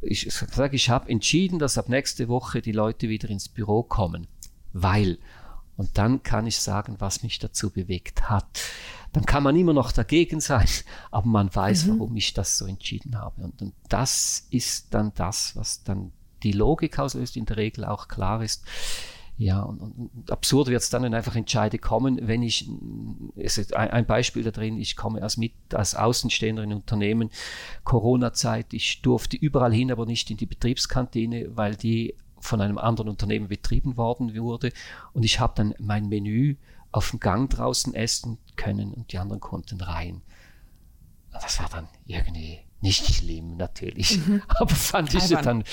D: ich sage, ich habe entschieden, dass ab nächste Woche die Leute wieder ins Büro kommen, weil. Und dann kann ich sagen, was mich dazu bewegt hat. Dann kann man immer noch dagegen sein, (laughs) aber man weiß, mhm. warum ich das so entschieden habe. Und, und das ist dann das, was dann die Logik auslöst, in der Regel auch klar ist. Ja, und, und absurd wird es dann, wenn einfach Entscheide kommen, wenn ich, es ist ein, ein Beispiel da drin, ich komme als, mit, als Außenstehender in Unternehmen, Corona-Zeit, ich durfte überall hin, aber nicht in die Betriebskantine, weil die von einem anderen Unternehmen betrieben worden wurde. Und ich habe dann mein Menü auf dem Gang draußen essen können und die anderen konnten rein. Das war dann irgendwie nicht schlimm, natürlich. Mhm. (laughs) Aber fand ich albern.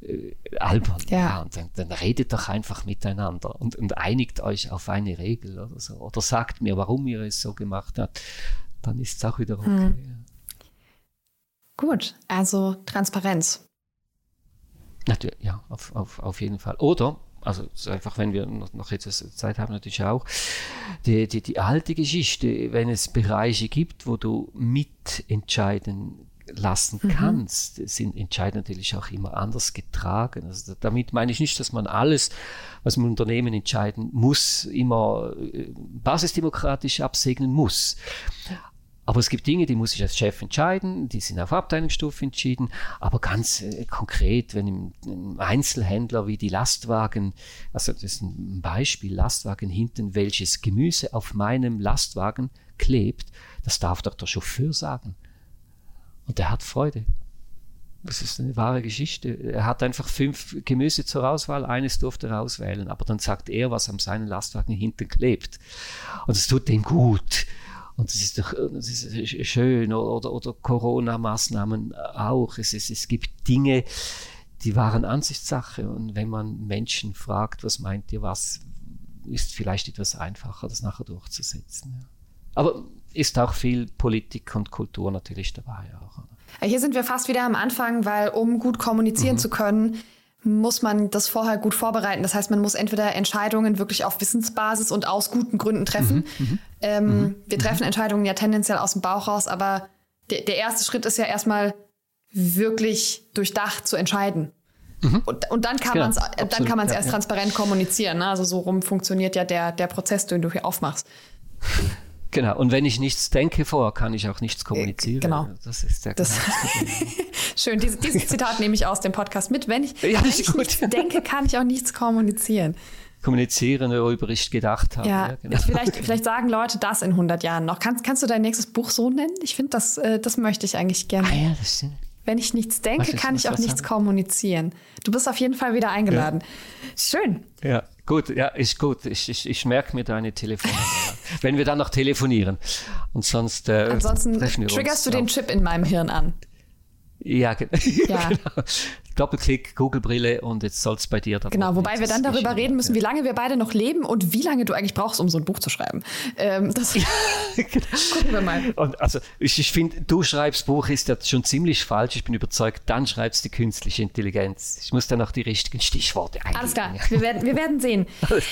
D: dann äh, albern. Ja. ja. und dann, dann, redet doch einfach miteinander und, und einigt euch auf eine Regel oder so. Oder sagt mir, warum ihr es so gemacht habt. Dann ist es auch wieder okay. Mhm.
C: Gut, also Transparenz.
D: Natürlich, ja, auf, auf, auf jeden Fall. Oder also einfach, wenn wir noch, noch jetzt Zeit haben, natürlich auch, die, die, die alte Geschichte, wenn es Bereiche gibt, wo du mitentscheiden lassen mhm. kannst, sind Entscheidungen natürlich auch immer anders getragen. Also damit meine ich nicht, dass man alles, was man Unternehmen entscheiden muss, immer äh, basisdemokratisch absegnen muss. Aber es gibt Dinge, die muss ich als Chef entscheiden, die sind auf Abteilungsstufe entschieden. Aber ganz äh, konkret, wenn im, im, Einzelhändler wie die Lastwagen, also das ist ein Beispiel, Lastwagen hinten, welches Gemüse auf meinem Lastwagen klebt, das darf doch der Chauffeur sagen. Und der hat Freude. Das ist eine wahre Geschichte. Er hat einfach fünf Gemüse zur Auswahl, eines durfte er auswählen, aber dann sagt er, was an seinem Lastwagen hinten klebt. Und es tut ihm gut. Und das ist doch das ist schön. Oder, oder Corona-Maßnahmen auch. Es, es, es gibt Dinge, die waren Ansichtssache. Und wenn man Menschen fragt, was meint ihr, was, ist vielleicht etwas einfacher, das nachher durchzusetzen. Ja. Aber ist auch viel Politik und Kultur natürlich dabei auch.
C: Hier sind wir fast wieder am Anfang, weil um gut kommunizieren mhm. zu können, muss man das vorher gut vorbereiten. Das heißt, man muss entweder Entscheidungen wirklich auf Wissensbasis und aus guten Gründen treffen. Mhm, mhm ähm, mhm. Wir treffen mhm. Entscheidungen ja tendenziell aus dem Bauch raus, aber der, der erste Schritt ist ja erstmal wirklich durchdacht zu entscheiden. Mhm. Und, und, dann kann ja, man es dann kann man es ja, erst ja. transparent kommunizieren. Ne? Also so rum funktioniert ja der, der Prozess, den du hier aufmachst. (laughs)
D: Genau, und wenn ich nichts denke vorher, kann ich auch nichts kommunizieren.
C: Genau.
D: Das ist der das (laughs)
C: Schön, dieses, (laughs) dieses Zitat nehme ich aus dem Podcast mit. Wenn ich, ja, wenn ich nichts denke, kann ich auch nichts kommunizieren.
D: Kommunizieren, worüber ich gedacht habe.
C: Ja, ja genau. vielleicht, (laughs) vielleicht sagen Leute das in 100 Jahren noch. Kannst, kannst du dein nächstes Buch so nennen? Ich finde, das, äh, das möchte ich eigentlich gerne. Ah, ja, das sind wenn ich nichts denke, kann ich auch nichts haben? kommunizieren. Du bist auf jeden Fall wieder eingeladen. Ja. Schön.
D: Ja, gut, ja, ist gut. Ich, ich, ich merke mir deine Telefonnummer. wenn wir dann noch telefonieren. Und sonst.
C: Äh, Ansonsten triggerst du den Chip in meinem Hirn an.
D: Ja, (laughs) ja. genau. Doppelklick, Google-Brille und jetzt soll es bei dir
C: da Genau, wobei wir dann darüber reden müssen, wie lange wir beide noch leben und wie lange du eigentlich brauchst, um so ein Buch zu schreiben. Ähm, das (laughs)
D: genau. gucken wir mal. Und also ich, ich finde, du schreibst Buch ist ja schon ziemlich falsch. Ich bin überzeugt, dann schreibst du künstliche Intelligenz. Ich muss dann noch die richtigen Stichworte eingeben.
C: Alles klar, wir werden, wir werden sehen. (laughs)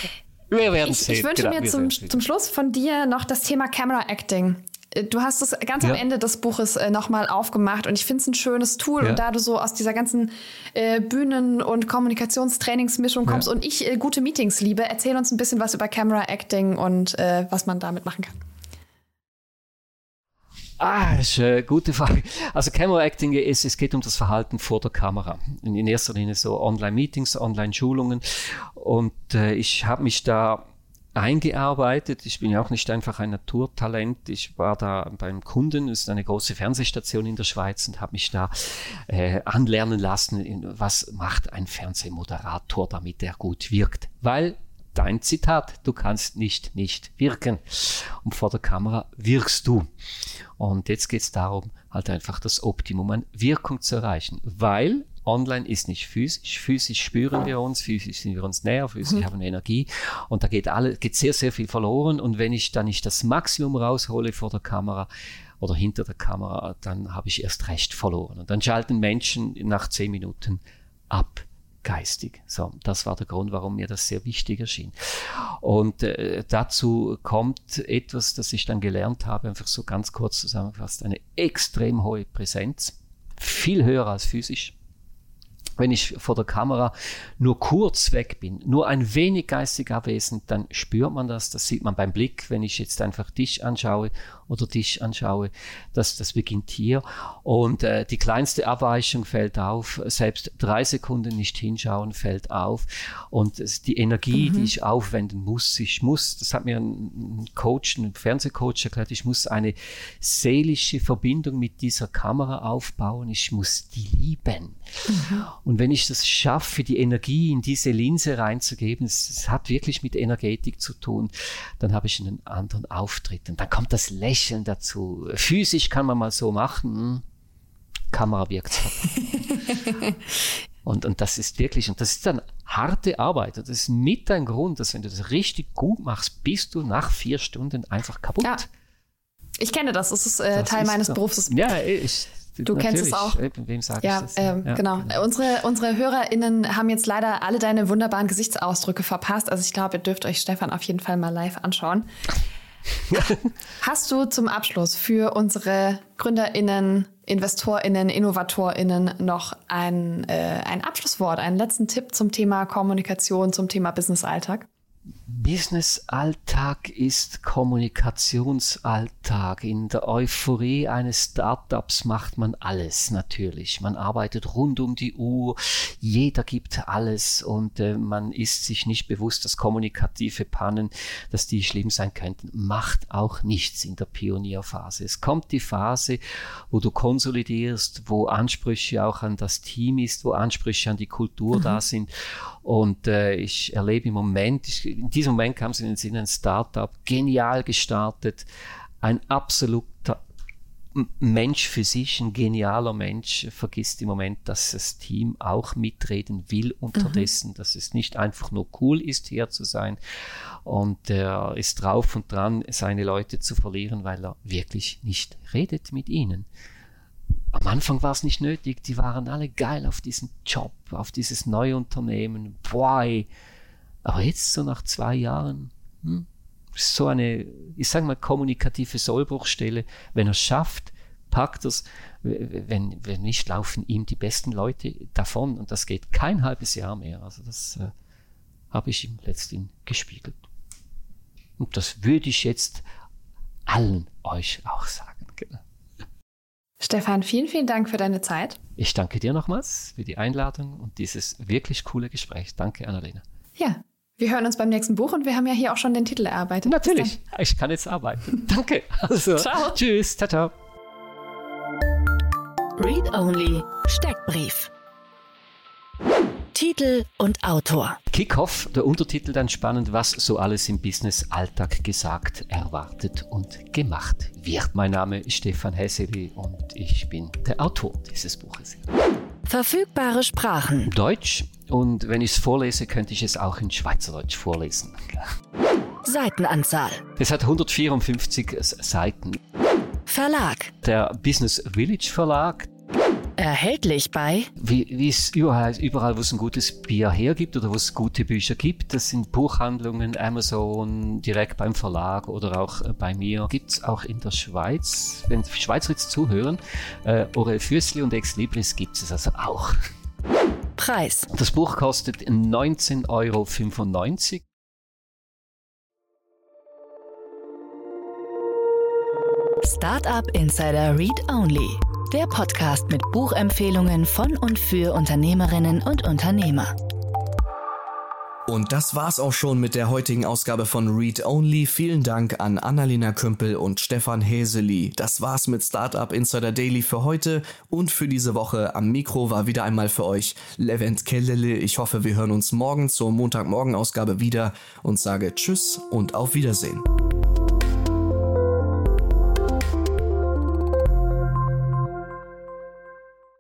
D: Wir werden ich,
C: sehen. Ich wünsche genau, mir zum, zum Schluss von dir noch das Thema Camera Acting. Äh, du hast es ganz ja. am Ende des Buches äh, nochmal aufgemacht und ich finde es ein schönes Tool. Ja. Und da du so aus dieser ganzen äh, Bühnen- und Kommunikationstrainingsmischung kommst ja. und ich äh, gute Meetings liebe, erzähl uns ein bisschen was über Camera Acting und äh, was man damit machen kann.
D: Ah, ist eine gute Frage. Also Camera Acting ist, es geht um das Verhalten vor der Kamera. In erster Linie so Online-Meetings, Online-Schulungen. Und äh, ich habe mich da eingearbeitet. Ich bin ja auch nicht einfach ein Naturtalent. Ich war da beim Kunden, ist eine große Fernsehstation in der Schweiz und habe mich da äh, anlernen lassen, was macht ein Fernsehmoderator, damit er gut wirkt. Weil dein Zitat, du kannst nicht nicht wirken. Und vor der Kamera wirkst du. Und jetzt geht es darum, halt einfach das Optimum an Wirkung zu erreichen. Weil Online ist nicht physisch. Physisch spüren wir uns, physisch sind wir uns näher, physisch mhm. haben wir Energie. Und da geht, alle, geht sehr, sehr viel verloren. Und wenn ich da nicht das Maximum raushole vor der Kamera oder hinter der Kamera, dann habe ich erst recht verloren. Und dann schalten Menschen nach zehn Minuten ab geistig. So, das war der Grund, warum mir das sehr wichtig erschien. Und äh, dazu kommt etwas, das ich dann gelernt habe, einfach so ganz kurz zusammengefasst, eine extrem hohe Präsenz, viel höher als physisch wenn ich vor der Kamera nur kurz weg bin, nur ein wenig geistig abwesend, dann spürt man das. Das sieht man beim Blick, wenn ich jetzt einfach dich anschaue oder dich anschaue. Das, das beginnt hier. Und äh, die kleinste Abweichung fällt auf. Selbst drei Sekunden nicht hinschauen fällt auf. Und die Energie, mhm. die ich aufwenden muss, ich muss, das hat mir ein Coach, ein Fernsehcoach erklärt, ich muss eine seelische Verbindung mit dieser Kamera aufbauen. Ich muss die lieben. Mhm. Und wenn ich das schaffe, die Energie in diese Linse reinzugeben, es, es hat wirklich mit Energetik zu tun, dann habe ich einen anderen Auftritt. Und dann kommt das Lächeln dazu. Physisch kann man mal so machen, Kamera wirkt (laughs) und, und das ist wirklich, und das ist dann harte Arbeit. Und das ist mit ein Grund, dass wenn du das richtig gut machst, bist du nach vier Stunden einfach kaputt. Ja.
C: Ich kenne das, das ist äh, das Teil ist meines so. Berufs.
D: Ja, ich,
C: Du kennst es auch.
D: Wem sage
C: ja, ich das? Ähm, ja, genau. genau. Unsere, unsere HörerInnen haben jetzt leider alle deine wunderbaren Gesichtsausdrücke verpasst. Also ich glaube, ihr dürft euch Stefan auf jeden Fall mal live anschauen. (laughs) Hast du zum Abschluss für unsere GründerInnen, InvestorInnen, InnovatorInnen noch ein, äh, ein Abschlusswort, einen letzten Tipp zum Thema Kommunikation, zum Thema Business-Alltag?
D: Business-Alltag ist Kommunikationsalltag. In der Euphorie eines Startups macht man alles natürlich. Man arbeitet rund um die Uhr, jeder gibt alles und äh, man ist sich nicht bewusst, dass kommunikative Pannen, dass die schlimm sein könnten. Macht auch nichts in der Pionierphase. Es kommt die Phase, wo du konsolidierst, wo Ansprüche auch an das Team ist, wo Ansprüche an die Kultur mhm. da sind. Und äh, ich erlebe im Moment, ich, in diesem Moment kam es in den Sinn, ein Startup, genial gestartet, ein absoluter Mensch für sich, ein genialer Mensch, vergisst im Moment, dass das Team auch mitreden will unterdessen, mhm. dass es nicht einfach nur cool ist, hier zu sein. Und er ist drauf und dran, seine Leute zu verlieren, weil er wirklich nicht redet mit ihnen. Am Anfang war es nicht nötig, die waren alle geil auf diesen Job, auf dieses neue Unternehmen. Boah, aber jetzt, so nach zwei Jahren, hm, so eine, ich sage mal, kommunikative Sollbruchstelle, wenn er es schafft, packt es, wenn, wenn nicht, laufen ihm die besten Leute davon und das geht kein halbes Jahr mehr. Also das äh, habe ich ihm letztendlich gespiegelt. Und das würde ich jetzt allen euch auch sagen. Genau.
C: Stefan, vielen, vielen Dank für deine Zeit.
D: Ich danke dir nochmals für die Einladung und dieses wirklich coole Gespräch. Danke, Annalena.
C: Ja, wir hören uns beim nächsten Buch und wir haben ja hier auch schon den Titel erarbeitet.
D: Natürlich, ich kann jetzt arbeiten. (laughs) Danke. Also, ciao. Tschüss, ciao,
B: Read Only Steckbrief. Titel und Autor.
D: Kickoff, der Untertitel dann spannend, was so alles im Business-Alltag gesagt, erwartet und gemacht wird. Mein Name ist Stefan Hesseli und ich bin der Autor dieses Buches.
B: Verfügbare Sprachen.
D: Deutsch, und wenn ich es vorlese, könnte ich es auch in Schweizerdeutsch vorlesen.
B: Seitenanzahl.
D: Es hat 154 Seiten.
B: Verlag.
D: Der Business Village Verlag.
B: Erhältlich bei?
D: Wie, wie es überall, überall, wo es ein gutes Bier hergibt oder wo es gute Bücher gibt, das sind Buchhandlungen, Amazon, direkt beim Verlag oder auch äh, bei mir. Gibt es auch in der Schweiz, wenn Schweizer jetzt zuhören, äh, Orel Füssli und Ex Libris gibt es also auch.
B: Preis.
D: Das Buch kostet 19,95 Euro.
B: Startup Insider Read Only. Der Podcast mit Buchempfehlungen von und für Unternehmerinnen und Unternehmer.
A: Und das war's auch schon mit der heutigen Ausgabe von Read Only. Vielen Dank an Annalena Kümpel und Stefan Häseli. Das war's mit Startup Insider Daily für heute und für diese Woche. Am Mikro war wieder einmal für euch Levent Kellele. Ich hoffe, wir hören uns morgen zur Montagmorgen-Ausgabe wieder und sage Tschüss und auf Wiedersehen.